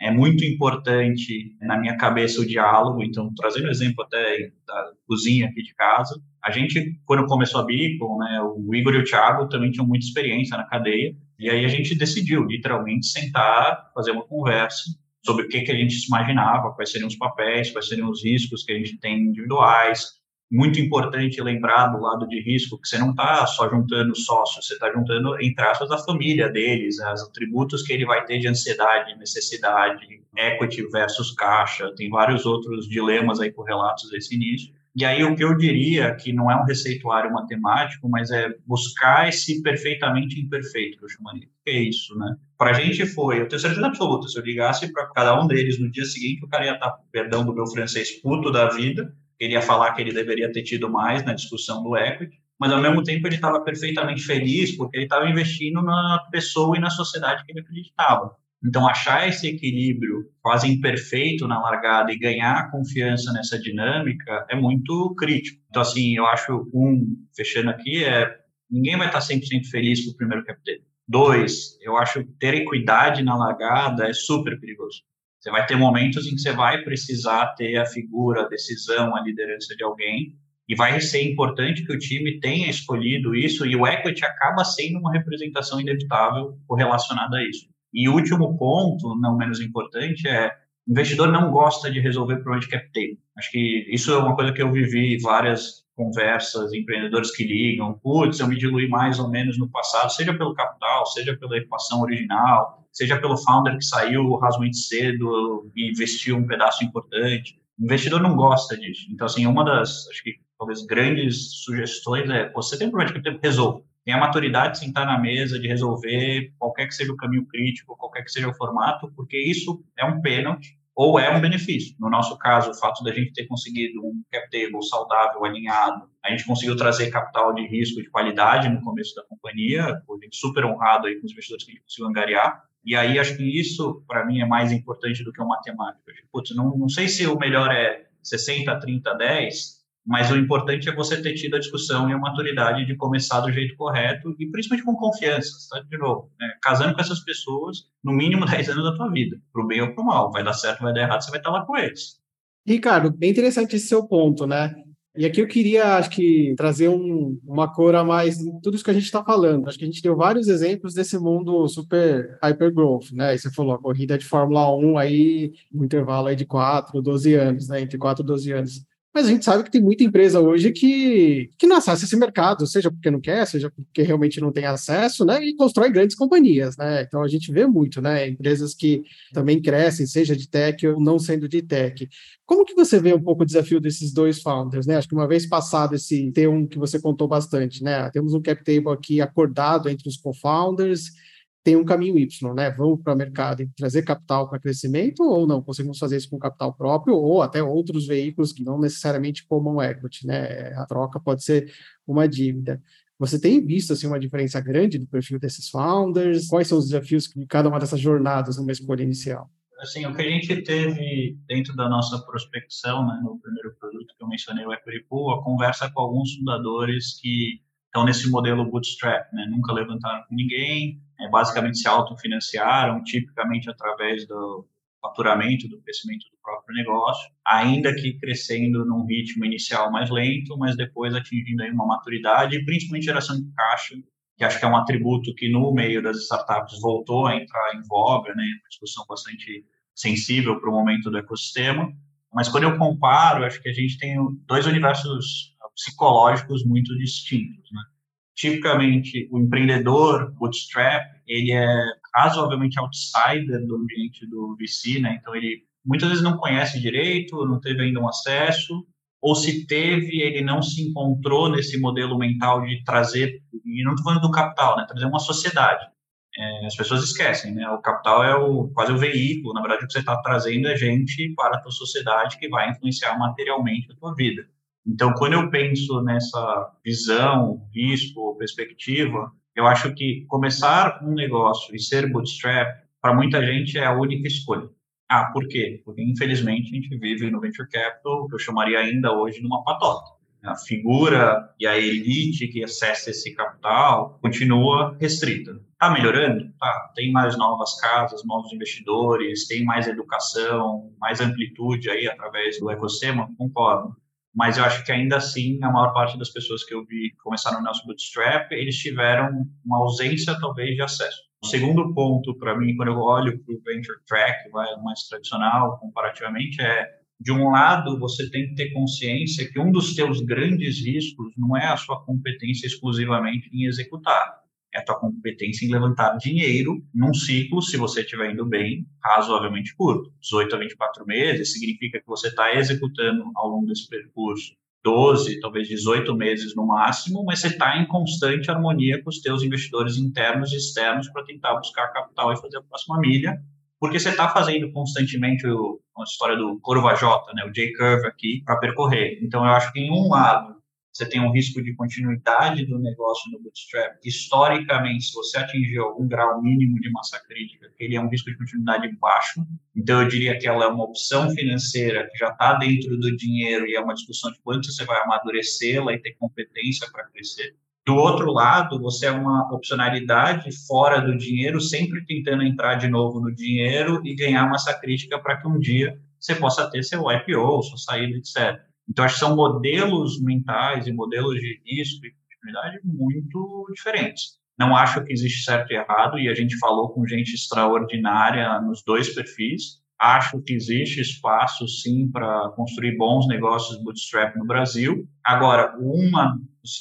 É muito importante na minha cabeça o diálogo, então, trazendo o exemplo até da cozinha aqui de casa, a gente, quando começou a Beacon, né, o Igor e o Thiago também tinham muita experiência na cadeia, e aí a gente decidiu, literalmente, sentar, fazer uma conversa sobre o que, que a gente imaginava, quais seriam os papéis, quais seriam os riscos que a gente tem individuais. Muito importante lembrar do lado de risco que você não está só juntando sócios, você está juntando, entre aspas, a família deles, né, os atributos que ele vai ter de ansiedade, necessidade, equity versus caixa, tem vários outros dilemas aí correlatos a esse início. E aí o que eu diria que não é um receituário matemático, mas é buscar esse perfeitamente imperfeito, que eu chamaria. É isso, né? Para a gente foi, eu tenho certeza absoluta, se eu ligasse para cada um deles no dia seguinte, o cara ia estar, tá, perdão do meu francês, puto da vida, ele ia falar que ele deveria ter tido mais na discussão do equity, mas ao mesmo tempo ele estava perfeitamente feliz porque ele estava investindo na pessoa e na sociedade que ele acreditava. Então, achar esse equilíbrio quase imperfeito na largada e ganhar confiança nessa dinâmica é muito crítico. Então, assim, eu acho, um, fechando aqui, é ninguém vai estar 100% feliz com o primeiro capítulo. Dois, eu acho que ter equidade na largada é super perigoso. Você vai ter momentos em que você vai precisar ter a figura, a decisão, a liderança de alguém, e vai ser importante que o time tenha escolhido isso, e o equity acaba sendo uma representação inevitável correlacionada a isso. E o último ponto, não menos importante, é o investidor não gosta de resolver problema de cap table. Acho que isso é uma coisa que eu vivi várias conversas, empreendedores que ligam, putz, eu me diluí mais ou menos no passado, seja pelo capital, seja pela equação original, seja pelo founder que saiu razoavelmente cedo e investiu um pedaço importante. O investidor não gosta disso. Então, assim, uma das, acho que talvez grandes sugestões é, você tem um problema de cap table, resolva tem a maturidade de sentar na mesa, de resolver qualquer que seja o caminho crítico, qualquer que seja o formato, porque isso é um pênalti ou é um benefício. No nosso caso, o fato da gente ter conseguido um cap table saudável, alinhado, a gente conseguiu trazer capital de risco de qualidade no começo da companhia, a gente super honrado aí com os investidores que a gente conseguiu angariar, e aí acho que isso, para mim, é mais importante do que o matemático. Putz, não, não sei se o melhor é 60, 30, 10, mas o importante é você ter tido a discussão e a maturidade de começar do jeito correto e principalmente com confiança, tá? de novo, né? casando com essas pessoas no mínimo 10 anos da tua vida, pro bem ou pro mal, vai dar certo, vai dar errado, você vai estar lá com eles. Ricardo, bem interessante esse seu ponto, né? E aqui eu queria, acho que, trazer um, uma cor a mais em tudo isso que a gente está falando. Acho que a gente deu vários exemplos desse mundo super hypergrowth, né? E você falou a corrida de Fórmula 1 aí, no intervalo aí de 4, 12 anos, né? Entre 4 e 12 anos. Mas a gente sabe que tem muita empresa hoje que, que não acessa esse mercado, seja porque não quer, seja porque realmente não tem acesso, né? E constrói grandes companhias, né? Então a gente vê muito, né? Empresas que também crescem, seja de tech ou não sendo de tech. Como que você vê um pouco o desafio desses dois founders, né? Acho que uma vez passado esse T1 que você contou bastante, né? Temos um cap table aqui acordado entre os co-founders, tem um caminho Y, né? Vamos para o mercado e trazer capital para crescimento ou não? Conseguimos fazer isso com capital próprio ou até outros veículos que não necessariamente common equity, né? A troca pode ser uma dívida. Você tem visto assim uma diferença grande do perfil desses founders? Quais são os desafios de cada uma dessas jornadas numa escolha inicial? Assim, o que a gente teve dentro da nossa prospecção, né, no primeiro produto que eu mencionei, o Equity Pool, a conversa com alguns fundadores que estão nesse modelo bootstrap, né, nunca levantaram com ninguém, é, basicamente se autofinanciaram, tipicamente através do faturamento, do crescimento do próprio negócio, ainda que crescendo num ritmo inicial mais lento, mas depois atingindo aí uma maturidade e principalmente geração de caixa, que acho que é um atributo que no meio das startups voltou a entrar em voga, né, uma discussão bastante sensível para o momento do ecossistema, Mas quando eu comparo, acho que a gente tem dois universos psicológicos muito distintos, né? Tipicamente, o empreendedor bootstrap, ele é razoavelmente outsider do ambiente do VC, né? Então, ele muitas vezes não conhece direito, não teve ainda um acesso, ou se teve, ele não se encontrou nesse modelo mental de trazer, e não estou falando do capital, né? Trazer uma sociedade. É, as pessoas esquecem, né? O capital é o, quase o veículo, na verdade, o que você está trazendo é gente para a tua sociedade que vai influenciar materialmente a tua vida. Então, quando eu penso nessa visão, risco, perspectiva, eu acho que começar um negócio e ser bootstrap, para muita gente, é a única escolha. Ah, por quê? Porque, infelizmente, a gente vive no venture capital, que eu chamaria ainda hoje de uma patota. A figura e a elite que acessa esse capital continua restrita. Está melhorando? Tá. Tem mais novas casas, novos investidores, tem mais educação, mais amplitude aí através do ecossistema? Concordo mas eu acho que ainda assim a maior parte das pessoas que eu vi começaram no nosso bootstrap eles tiveram uma ausência talvez de acesso. O segundo ponto para mim quando eu olho para o venture track, vai mais tradicional comparativamente é de um lado você tem que ter consciência que um dos teus grandes riscos não é a sua competência exclusivamente em executar, é a tua competência em levantar dinheiro num ciclo, se você estiver indo bem, razoavelmente curto. 18 a 24 meses significa que você está executando ao longo desse percurso 12, talvez 18 meses no máximo, mas você está em constante harmonia com os teus investidores internos e externos para tentar buscar capital e fazer a próxima milha, porque você está fazendo constantemente o, a história do curva J, né, o J-curve aqui, para percorrer. Então, eu acho que em um lado você tem um risco de continuidade do negócio no bootstrap. Historicamente, se você atingir algum grau mínimo de massa crítica, ele é um risco de continuidade baixo. Então, eu diria que ela é uma opção financeira que já está dentro do dinheiro e é uma discussão de quanto você vai amadurecê-la e ter competência para crescer. Do outro lado, você é uma opcionalidade fora do dinheiro, sempre tentando entrar de novo no dinheiro e ganhar massa crítica para que um dia você possa ter seu IPO, sua saída, etc. Então, acho que são modelos mentais e modelos de risco e continuidade muito diferentes. Não acho que existe certo e errado, e a gente falou com gente extraordinária nos dois perfis. Acho que existe espaço, sim, para construir bons negócios bootstrap no Brasil. Agora, uma,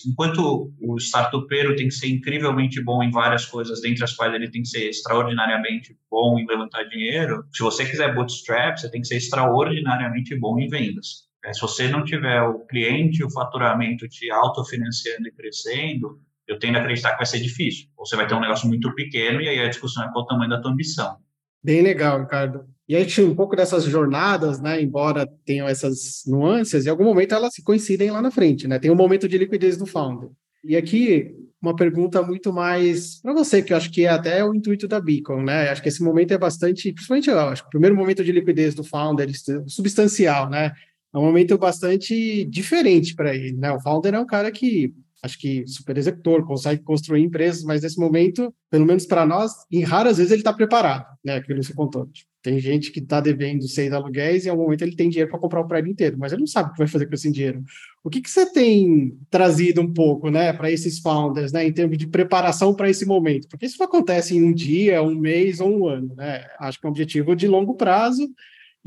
enquanto o startupeiro tem que ser incrivelmente bom em várias coisas, dentre as quais ele tem que ser extraordinariamente bom em levantar dinheiro, se você quiser bootstrap, você tem que ser extraordinariamente bom em vendas. É, se você não tiver o cliente, o faturamento te autofinanciando e crescendo, eu tendo a acreditar que vai ser difícil. Ou você vai ter um negócio muito pequeno e aí a discussão é qual o tamanho da tua ambição. Bem legal, Ricardo. E aí tinha um pouco dessas jornadas, né? Embora tenham essas nuances, em algum momento elas se coincidem lá na frente, né? Tem um momento de liquidez do founder. E aqui uma pergunta muito mais para você, que eu acho que é até o intuito da Beacon, né? Acho que esse momento é bastante, principalmente eu acho, o primeiro momento de liquidez do founder, substancial, né? É um momento bastante diferente para ele, né? O founder é um cara que acho que super executor, consegue construir empresas, mas nesse momento, pelo menos para nós, em raras vezes ele está preparado, né? Aquilo que você contou. Tem gente que está devendo seis aluguéis e, ao momento, ele tem dinheiro para comprar o prédio inteiro, mas ele não sabe o que vai fazer com esse dinheiro. O que, que você tem trazido um pouco, né, para esses founders, né, em termos de preparação para esse momento? Porque isso não acontece em um dia, um mês ou um ano, né? Acho que é um objetivo de longo prazo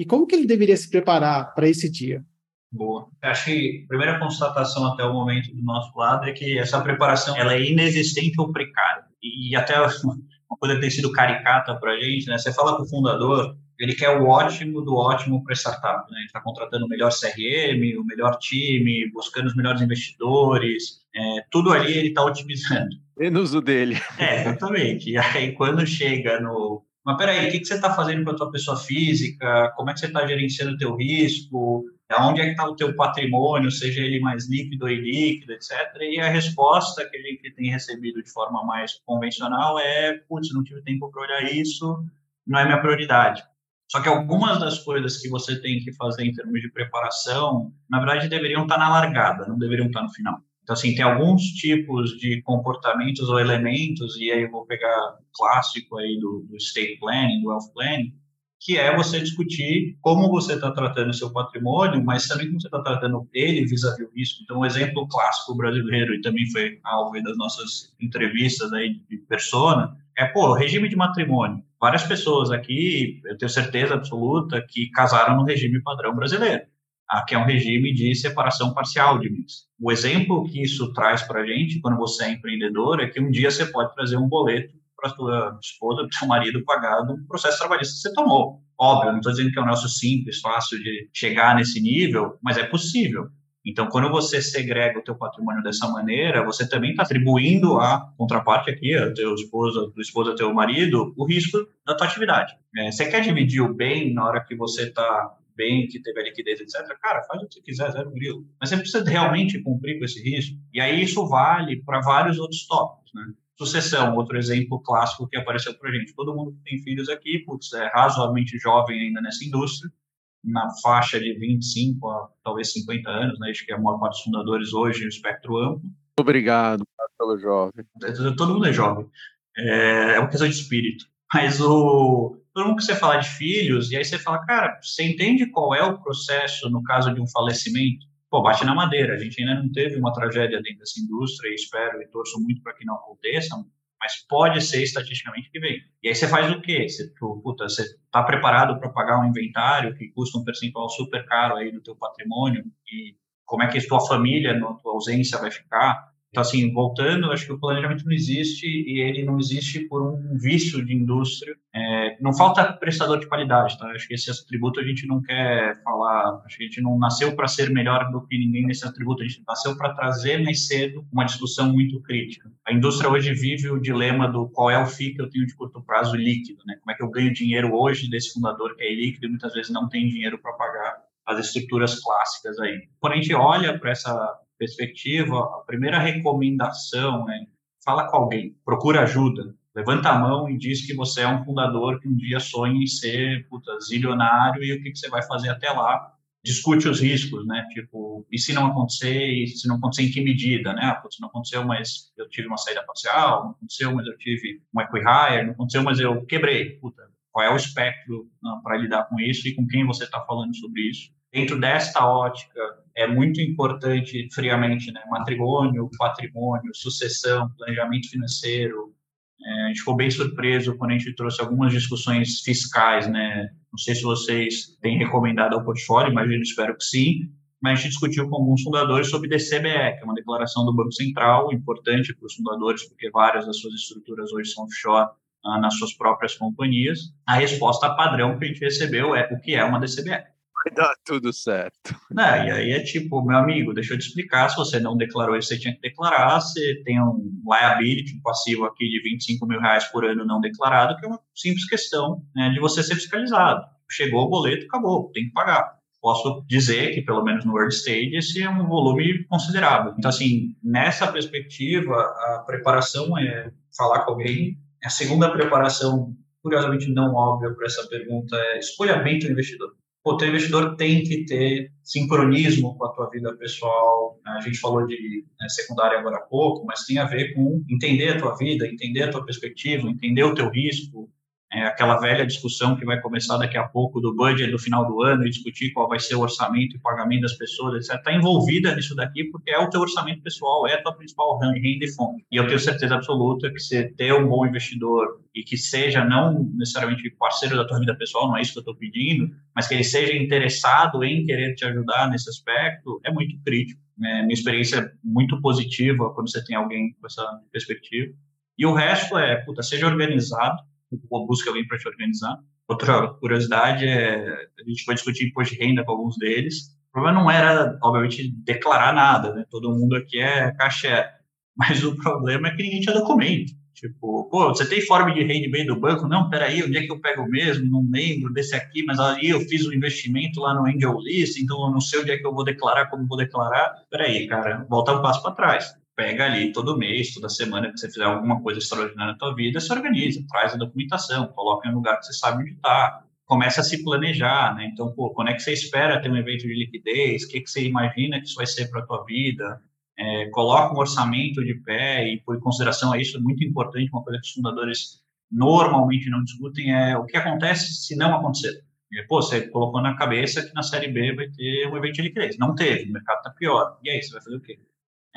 e como que ele deveria se preparar para esse dia? Boa. Acho que a primeira constatação até o momento do nosso lado é que essa preparação ela é inexistente ou precária. E até uma coisa que tem sido caricata para a gente, né? Você fala com o fundador, ele quer o ótimo do ótimo para startup, né? Ele está contratando o melhor CRM, o melhor time, buscando os melhores investidores, é, tudo ali ele está otimizando. Menos o dele. É, exatamente. E aí quando chega no mas peraí, o que, que você está fazendo com a tua pessoa física? Como é que você está gerenciando o teu risco? Onde é que está o teu patrimônio, seja ele mais líquido ou ilíquido, etc. E a resposta que a gente tem recebido de forma mais convencional é, putz, não tive tempo para olhar isso, não é minha prioridade. Só que algumas das coisas que você tem que fazer em termos de preparação, na verdade, deveriam estar tá na largada, não deveriam estar tá no final. Então, assim, tem alguns tipos de comportamentos ou elementos, e aí eu vou pegar clássico aí do, do estate planning, do wealth planning, que é você discutir como você está tratando o seu patrimônio, mas também como você está tratando ele vis-à-vis o risco. Então, um exemplo clássico brasileiro, e também foi alvo das nossas entrevistas aí de persona, é, pô, regime de matrimônio. várias pessoas aqui, eu tenho certeza absoluta, que casaram no regime padrão brasileiro, que é um regime de separação parcial de bens. O exemplo que isso traz para a gente, quando você é empreendedor, é que um dia você pode trazer um boleto para sua esposa, para seu marido pagar do processo trabalhista que você tomou. Óbvio, não estou dizendo que é um negócio simples, fácil de chegar nesse nível, mas é possível. Então, quando você segrega o teu patrimônio dessa maneira, você também está atribuindo à contraparte aqui, a teu esposa, do esposa, teu marido, o risco da tua atividade. É, você quer dividir o bem na hora que você está bem, que teve a liquidez, etc. Cara, faz o que você quiser, zero grilo. Mas você precisa realmente cumprir com esse risco. E aí isso vale para vários outros tópicos, né? Sucessão, outro exemplo clássico que apareceu para gente. Todo mundo que tem filhos aqui, putz, é razoavelmente jovem ainda nessa indústria, na faixa de 25 a talvez 50 anos, né? Acho que é a maior parte dos fundadores hoje no espectro amplo. Obrigado pelo jovem. Todo mundo é jovem. É, é uma questão de espírito. Mas o todo mundo que você fala de filhos, e aí você fala, cara, você entende qual é o processo no caso de um falecimento? Pô, bate na madeira. A gente ainda não teve uma tragédia dentro dessa indústria e espero e torço muito para que não aconteça, mas pode ser estatisticamente que vem. E aí você faz o quê? Você, tipo, puta, você está preparado para pagar um inventário que custa um percentual super caro aí do teu patrimônio e como é que a tua família, na tua ausência, vai ficar? Então, assim, voltando, acho que o planejamento não existe e ele não existe por um vício de indústria. É, não falta prestador de qualidade, tá? Acho que esse atributo a gente não quer falar, acho que a gente não nasceu para ser melhor do que ninguém nesse atributo, a gente nasceu para trazer mais cedo uma discussão muito crítica. A indústria hoje vive o dilema do qual é o FII que eu tenho de curto prazo líquido, né? Como é que eu ganho dinheiro hoje desse fundador que é líquido e muitas vezes não tem dinheiro para pagar as estruturas clássicas aí. Quando a gente olha para essa perspectiva, a primeira recomendação é fala com alguém, procura ajuda, levanta a mão e diz que você é um fundador que um dia sonha em ser puta, zilionário e o que, que você vai fazer até lá. Discute os riscos, né? Tipo, e se não acontecer, e se não acontecer, em que medida, né? Ah, se não aconteceu, mas eu tive uma saída parcial, não aconteceu, mas eu tive um equihire, não aconteceu, mas eu quebrei. Puta, qual é o espectro para lidar com isso e com quem você está falando sobre isso? Dentro desta ótica, é muito importante, friamente, né? matrimônio, patrimônio, sucessão, planejamento financeiro. É, a gente ficou bem surpreso quando a gente trouxe algumas discussões fiscais, né? Não sei se vocês têm recomendado ao portfólio, imagino, espero que sim, mas a gente discutiu com alguns fundadores sobre DCBE, que é uma declaração do Banco Central, importante para os fundadores, porque várias das suas estruturas hoje são offshore ah, nas suas próprias companhias. A resposta padrão que a gente recebeu é o que é uma DCBE vai dar tudo certo. Não, e aí é tipo, meu amigo, deixa eu te explicar, se você não declarou isso, você tinha que declarar, você tem um liability, um passivo aqui de 25 mil reais por ano não declarado, que é uma simples questão né, de você ser fiscalizado. Chegou o boleto, acabou, tem que pagar. Posso dizer que, pelo menos no early stage, esse é um volume considerável. Então, assim, nessa perspectiva, a preparação é falar com alguém. A segunda preparação, curiosamente não óbvia para essa pergunta, é escolha bem o investidor o teu investidor tem que ter sincronismo com a tua vida pessoal. A gente falou de né, secundária agora há pouco, mas tem a ver com entender a tua vida, entender a tua perspectiva, entender o teu risco, é aquela velha discussão que vai começar daqui a pouco do budget do final do ano e discutir qual vai ser o orçamento e pagamento das pessoas, etc. Está envolvida nisso daqui porque é o teu orçamento pessoal, é a tua principal renda e fonte. E eu tenho certeza absoluta que você ter um bom investidor e que seja não necessariamente parceiro da tua vida pessoal, não é isso que eu estou pedindo, mas que ele seja interessado em querer te ajudar nesse aspecto, é muito crítico. Né? Minha experiência é muito positiva quando você tem alguém com essa perspectiva. E o resto é, puta, seja organizado, busca alguém para te organizar. Outra curiosidade é, a gente foi discutir imposto de renda com alguns deles. O problema não era, obviamente, declarar nada, né? Todo mundo aqui é cachê. Mas o problema é que ninguém tinha documento. Tipo, pô, você tem forma de renda bem do banco? Não, peraí, onde é que eu pego mesmo? Não lembro desse aqui, mas aí eu fiz um investimento lá no Angel List, então eu não sei onde é que eu vou declarar, como vou declarar. Peraí, cara, volta um passo para trás pega ali todo mês, toda semana que você fizer alguma coisa extraordinária na tua vida, se organiza, traz a documentação, coloca em um lugar que você sabe onde está, começa a se planejar, né? Então, pô, quando é que você espera ter um evento de liquidez? O que, que você imagina que isso vai ser para a tua vida? É, coloca um orçamento de pé e, por consideração a isso, é muito importante, uma coisa que os fundadores normalmente não discutem é o que acontece se não acontecer. Pô, você colocou na cabeça que na Série B vai ter um evento de liquidez. Não teve, o mercado está pior. E aí, você vai fazer o quê?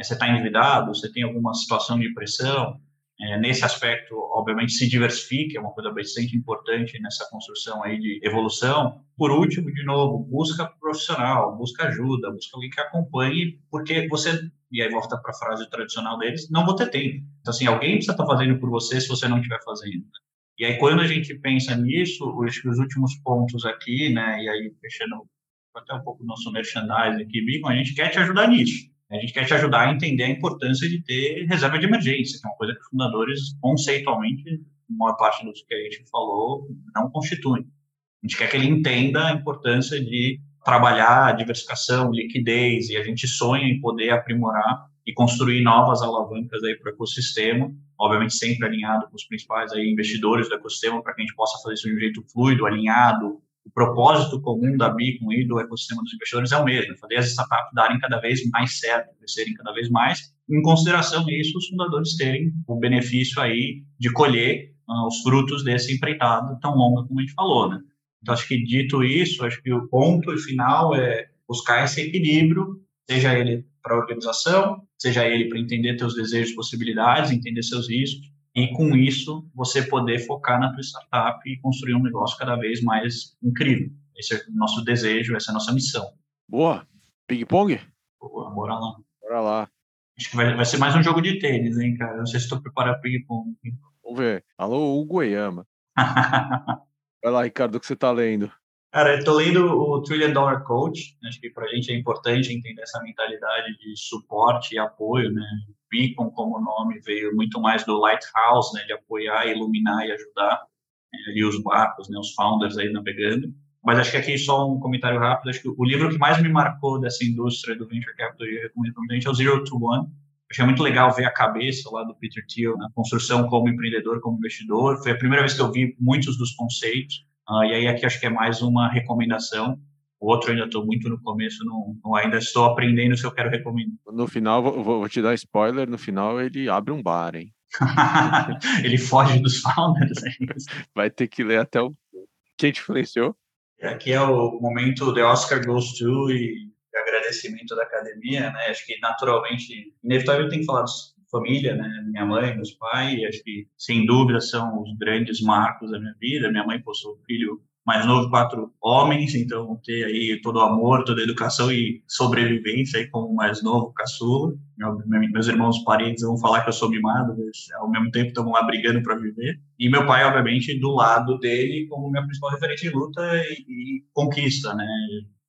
Você está endividado, você tem alguma situação de pressão, é, nesse aspecto, obviamente, se diversifique, é uma coisa bastante importante nessa construção aí de evolução. Por último, de novo, busca profissional, busca ajuda, busca alguém que acompanhe, porque você, e aí volta para a frase tradicional deles, não vou ter tempo. Então, assim, alguém precisa estar tá fazendo por você se você não estiver fazendo. E aí, quando a gente pensa nisso, os, os últimos pontos aqui, né, e aí fechando até um pouco o nosso merchandising aqui, a gente quer te ajudar nisso. A gente quer te ajudar a entender a importância de ter reserva de emergência, que é uma coisa que os fundadores, conceitualmente, a maior parte dos que a gente falou, não constituem. A gente quer que ele entenda a importância de trabalhar a diversificação, liquidez, e a gente sonha em poder aprimorar e construir novas alavancas aí para o ecossistema, obviamente sempre alinhado com os principais aí investidores do ecossistema, para que a gente possa fazer isso de um jeito fluido, alinhado, o propósito comum da Beacon e do ecossistema dos investidores é o mesmo, fazer as startups darem cada vez mais certo, crescerem cada vez mais, em consideração isso, os fundadores terem o benefício aí de colher uh, os frutos desse empreitado tão longa como a gente falou, né? Então, acho que dito isso, acho que o ponto final é buscar esse equilíbrio, seja ele para a organização, seja ele para entender seus desejos, possibilidades, entender seus riscos, e com isso você poder focar na tua startup e construir um negócio cada vez mais incrível. Esse é o nosso desejo, essa é a nossa missão. Boa. Ping-pong? Boa, bora lá. Bora lá. Acho que vai, vai ser mais um jogo de tênis, hein, cara? Não sei se estou preparado para ping-pong. Vamos ver. Alô, Goiama. vai lá, Ricardo, o que você está lendo? Cara, eu estou lendo o Trillion Dollar Coach. Acho que para a gente é importante entender essa mentalidade de suporte e apoio, né? Beacon, como nome, veio muito mais do Lighthouse, né? De apoiar, iluminar e ajudar é, ali os barcos, né? Os founders aí navegando. Mas acho que aqui só um comentário rápido. Acho que o livro que mais me marcou dessa indústria do venture capital e recomendo é o Zero to One. Achei muito legal ver a cabeça lá do Peter Thiel na construção como empreendedor, como investidor. Foi a primeira vez que eu vi muitos dos conceitos. Uh, e aí aqui acho que é mais uma recomendação. O outro ainda estou muito no começo, não, não, ainda estou aprendendo se eu quero recomendar. No final, vou, vou, te dar spoiler, no final ele abre um bar, hein? ele foge dos founders. Vai ter que ler até o... Quem te influenciou? Aqui é o momento The Oscar Goes To e agradecimento da academia, né? Acho que naturalmente, inevitável tem que falar família, né? Minha mãe, meus pais, acho que sem dúvida são os grandes marcos da minha vida. Minha mãe possui filho mais novo, quatro homens, então ter aí todo o amor, toda a educação e sobrevivência aí como mais novo, caçula. Meus irmãos parentes vão falar que eu sou mimado, mas ao mesmo tempo estamos lá brigando para viver. E meu pai, obviamente, do lado dele como minha principal referência de luta e, e conquista, né?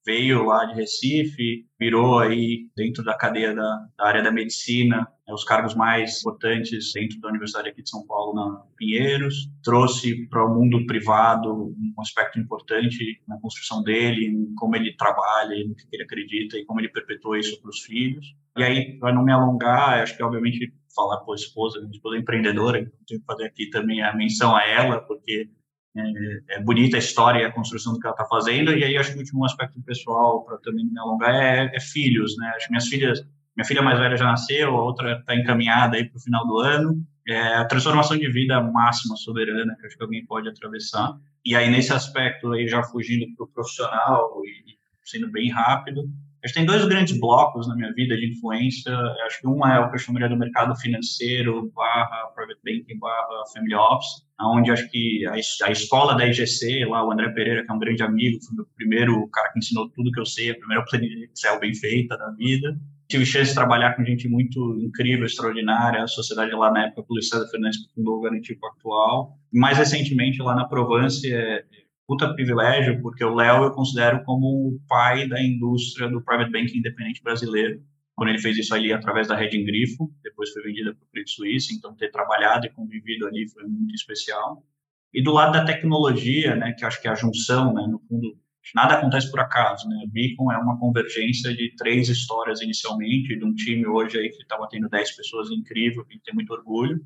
Veio lá de Recife, virou aí dentro da cadeia da, da área da medicina, né, os cargos mais importantes dentro da Universidade aqui de São Paulo, na Pinheiros, trouxe para o mundo privado um aspecto importante na construção dele, em como ele trabalha, no que ele acredita e como ele perpetua isso para os filhos. E aí, para não me alongar, acho que obviamente falar com a esposa, minha esposa é empreendedora, então tenho que fazer aqui também a menção a ela, porque é, é, bonita a história e a construção do que ela está fazendo. E aí acho que o último aspecto pessoal, para também me alongar, é, é, filhos, né? Acho que minhas filhas, minha filha mais velha já nasceu, a outra está encaminhada aí para o final do ano. É a transformação de vida máxima, soberana, que acho que alguém pode atravessar. E aí nesse aspecto aí já fugindo para o profissional e sendo bem rápido, Acho que tem dois grandes blocos na minha vida de influência. Acho que uma é o que eu chamaria do mercado financeiro barra private banking barra family office, onde acho que a, a escola da IGC, lá o André Pereira, que é um grande amigo, foi o primeiro cara que ensinou tudo que eu sei, a primeira planilha Excel bem feita da vida. Tive chance de trabalhar com gente muito incrível, extraordinária, a sociedade lá na época, o Luiz César Fernandes, que fundou o Garantico Atual. Mais recentemente, lá na Provence, é, puta privilégio, porque o Léo eu considero como o pai da indústria do private banking independente brasileiro. Quando ele fez isso ali através da Reding Grifo, depois foi vendida para o Credit Suisse, então ter trabalhado e convivido ali foi muito especial. E do lado da tecnologia, né, que acho que é a junção, né, no fundo, nada acontece por acaso, né? A Beacon é uma convergência de três histórias inicialmente, de um time hoje aí que está batendo 10 pessoas incrível, que tem muito orgulho.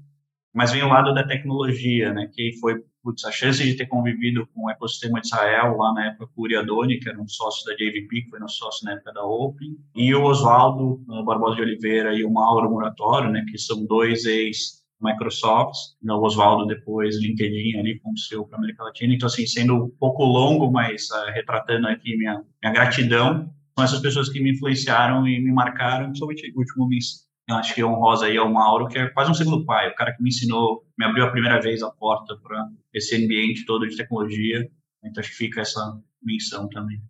Mas vem o lado da tecnologia, né, que foi putz, a chance de ter convivido com o ecossistema de Israel lá na época com o Uriadoni, que era um sócio da JVP, que foi nosso sócio na época da Open, e o Oswaldo Barbosa de Oliveira e o Mauro Muratório, né, que são dois ex Microsoft, né, o Oswaldo depois LinkedIn ali com o seu para América Latina. Então, assim, sendo um pouco longo, mas uh, retratando aqui minha, minha gratidão, são essas pessoas que me influenciaram e me marcaram, principalmente o último mês eu acho que honrosa aí ao Mauro, que é quase um segundo pai, o cara que me ensinou, me abriu a primeira vez a porta para esse ambiente todo de tecnologia. Então acho que fica essa menção também.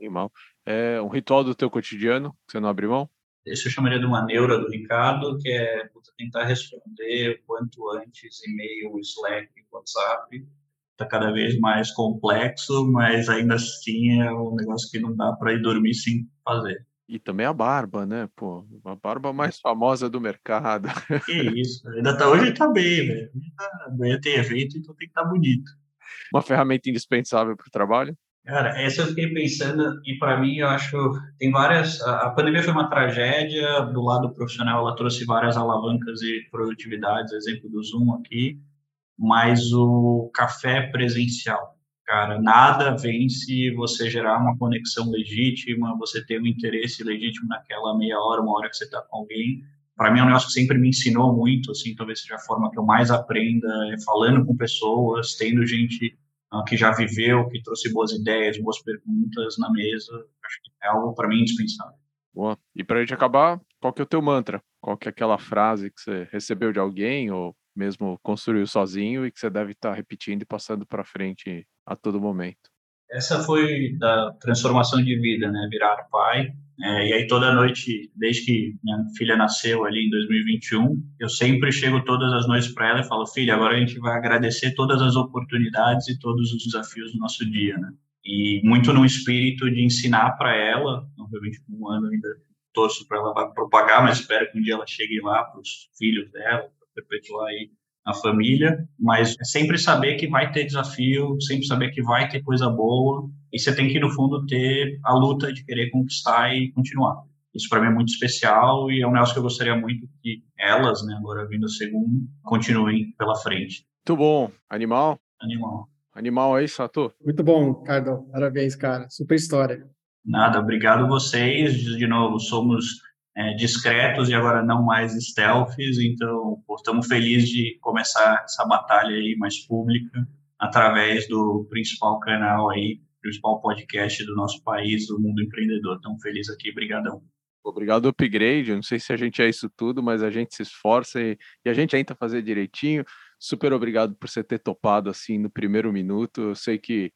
Animal. É um ritual do teu cotidiano que você não abre mão? Esse eu chamaria de uma neura do Ricardo, que é tentar responder o quanto antes e-mail, Slack, WhatsApp. Está cada vez mais complexo, mas ainda assim é um negócio que não dá para ir dormir sem fazer. E também a barba, né? Pô, a barba mais famosa do mercado. Que isso, ainda tá, hoje tá bem, velho. Amanhã tem evento, então tem que estar tá bonito. Uma ferramenta indispensável para o trabalho? Cara, essa eu fiquei pensando, e para mim eu acho tem várias. A, pandemia foi uma tragédia, do lado profissional ela trouxe várias alavancas e produtividades, exemplo do Zoom aqui, mas o café presencial Cara, nada vence você gerar uma conexão legítima, você ter um interesse legítimo naquela meia hora, uma hora que você está com alguém. Para mim é um negócio que sempre me ensinou muito, assim, talvez seja a forma que eu mais aprenda, é falando com pessoas, tendo gente uh, que já viveu, que trouxe boas ideias, boas perguntas na mesa. Acho que é algo para mim indispensável. Boa. E para a gente acabar, qual que é o teu mantra? Qual que é aquela frase que você recebeu de alguém ou mesmo construiu sozinho e que você deve estar tá repetindo e passando para frente a todo momento. Essa foi da transformação de vida, né? Virar pai. É, e aí toda noite, desde que minha filha nasceu ali em 2021, eu sempre chego todas as noites para ela e falo, filha, agora a gente vai agradecer todas as oportunidades e todos os desafios do nosso dia, né? E muito no espírito de ensinar para ela, obviamente um ano ainda torço para ela propagar, mas espero que um dia ela chegue lá para os filhos dela, perpetuar aí a família, mas é sempre saber que vai ter desafio, sempre saber que vai ter coisa boa, e você tem que, no fundo, ter a luta de querer conquistar e continuar. Isso para mim é muito especial e é um negócio que eu gostaria muito que elas, né, agora vindo a segundo, continuem pela frente. Muito bom. Animal? Animal. Animal aí, Sato? Muito bom, Cardo. Parabéns, cara. Super história. Nada, obrigado vocês. De novo, somos é, discretos e agora não mais stealths, então estamos felizes de começar essa batalha aí mais pública através do principal canal aí, principal podcast do nosso país, do mundo empreendedor. Estamos felizes aqui, brigadão. Obrigado, Upgrade. Não sei se a gente é isso tudo, mas a gente se esforça e, e a gente tenta fazer direitinho. Super obrigado por você ter topado assim no primeiro minuto. Eu sei que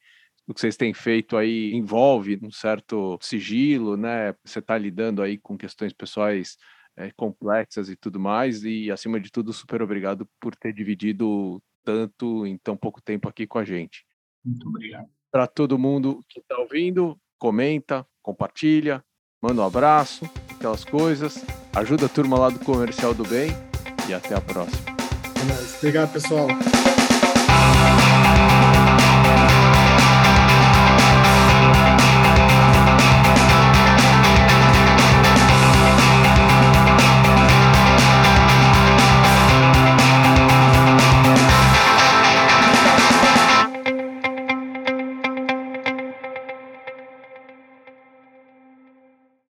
o que vocês têm feito aí envolve um certo sigilo, né? Você está lidando aí com questões pessoais é, complexas e tudo mais, e acima de tudo, super obrigado por ter dividido tanto em tão pouco tempo aqui com a gente. Muito obrigado. Para todo mundo que está ouvindo, comenta, compartilha, manda um abraço, aquelas coisas, ajuda a turma lá do Comercial do Bem e até a próxima. Obrigado, pessoal.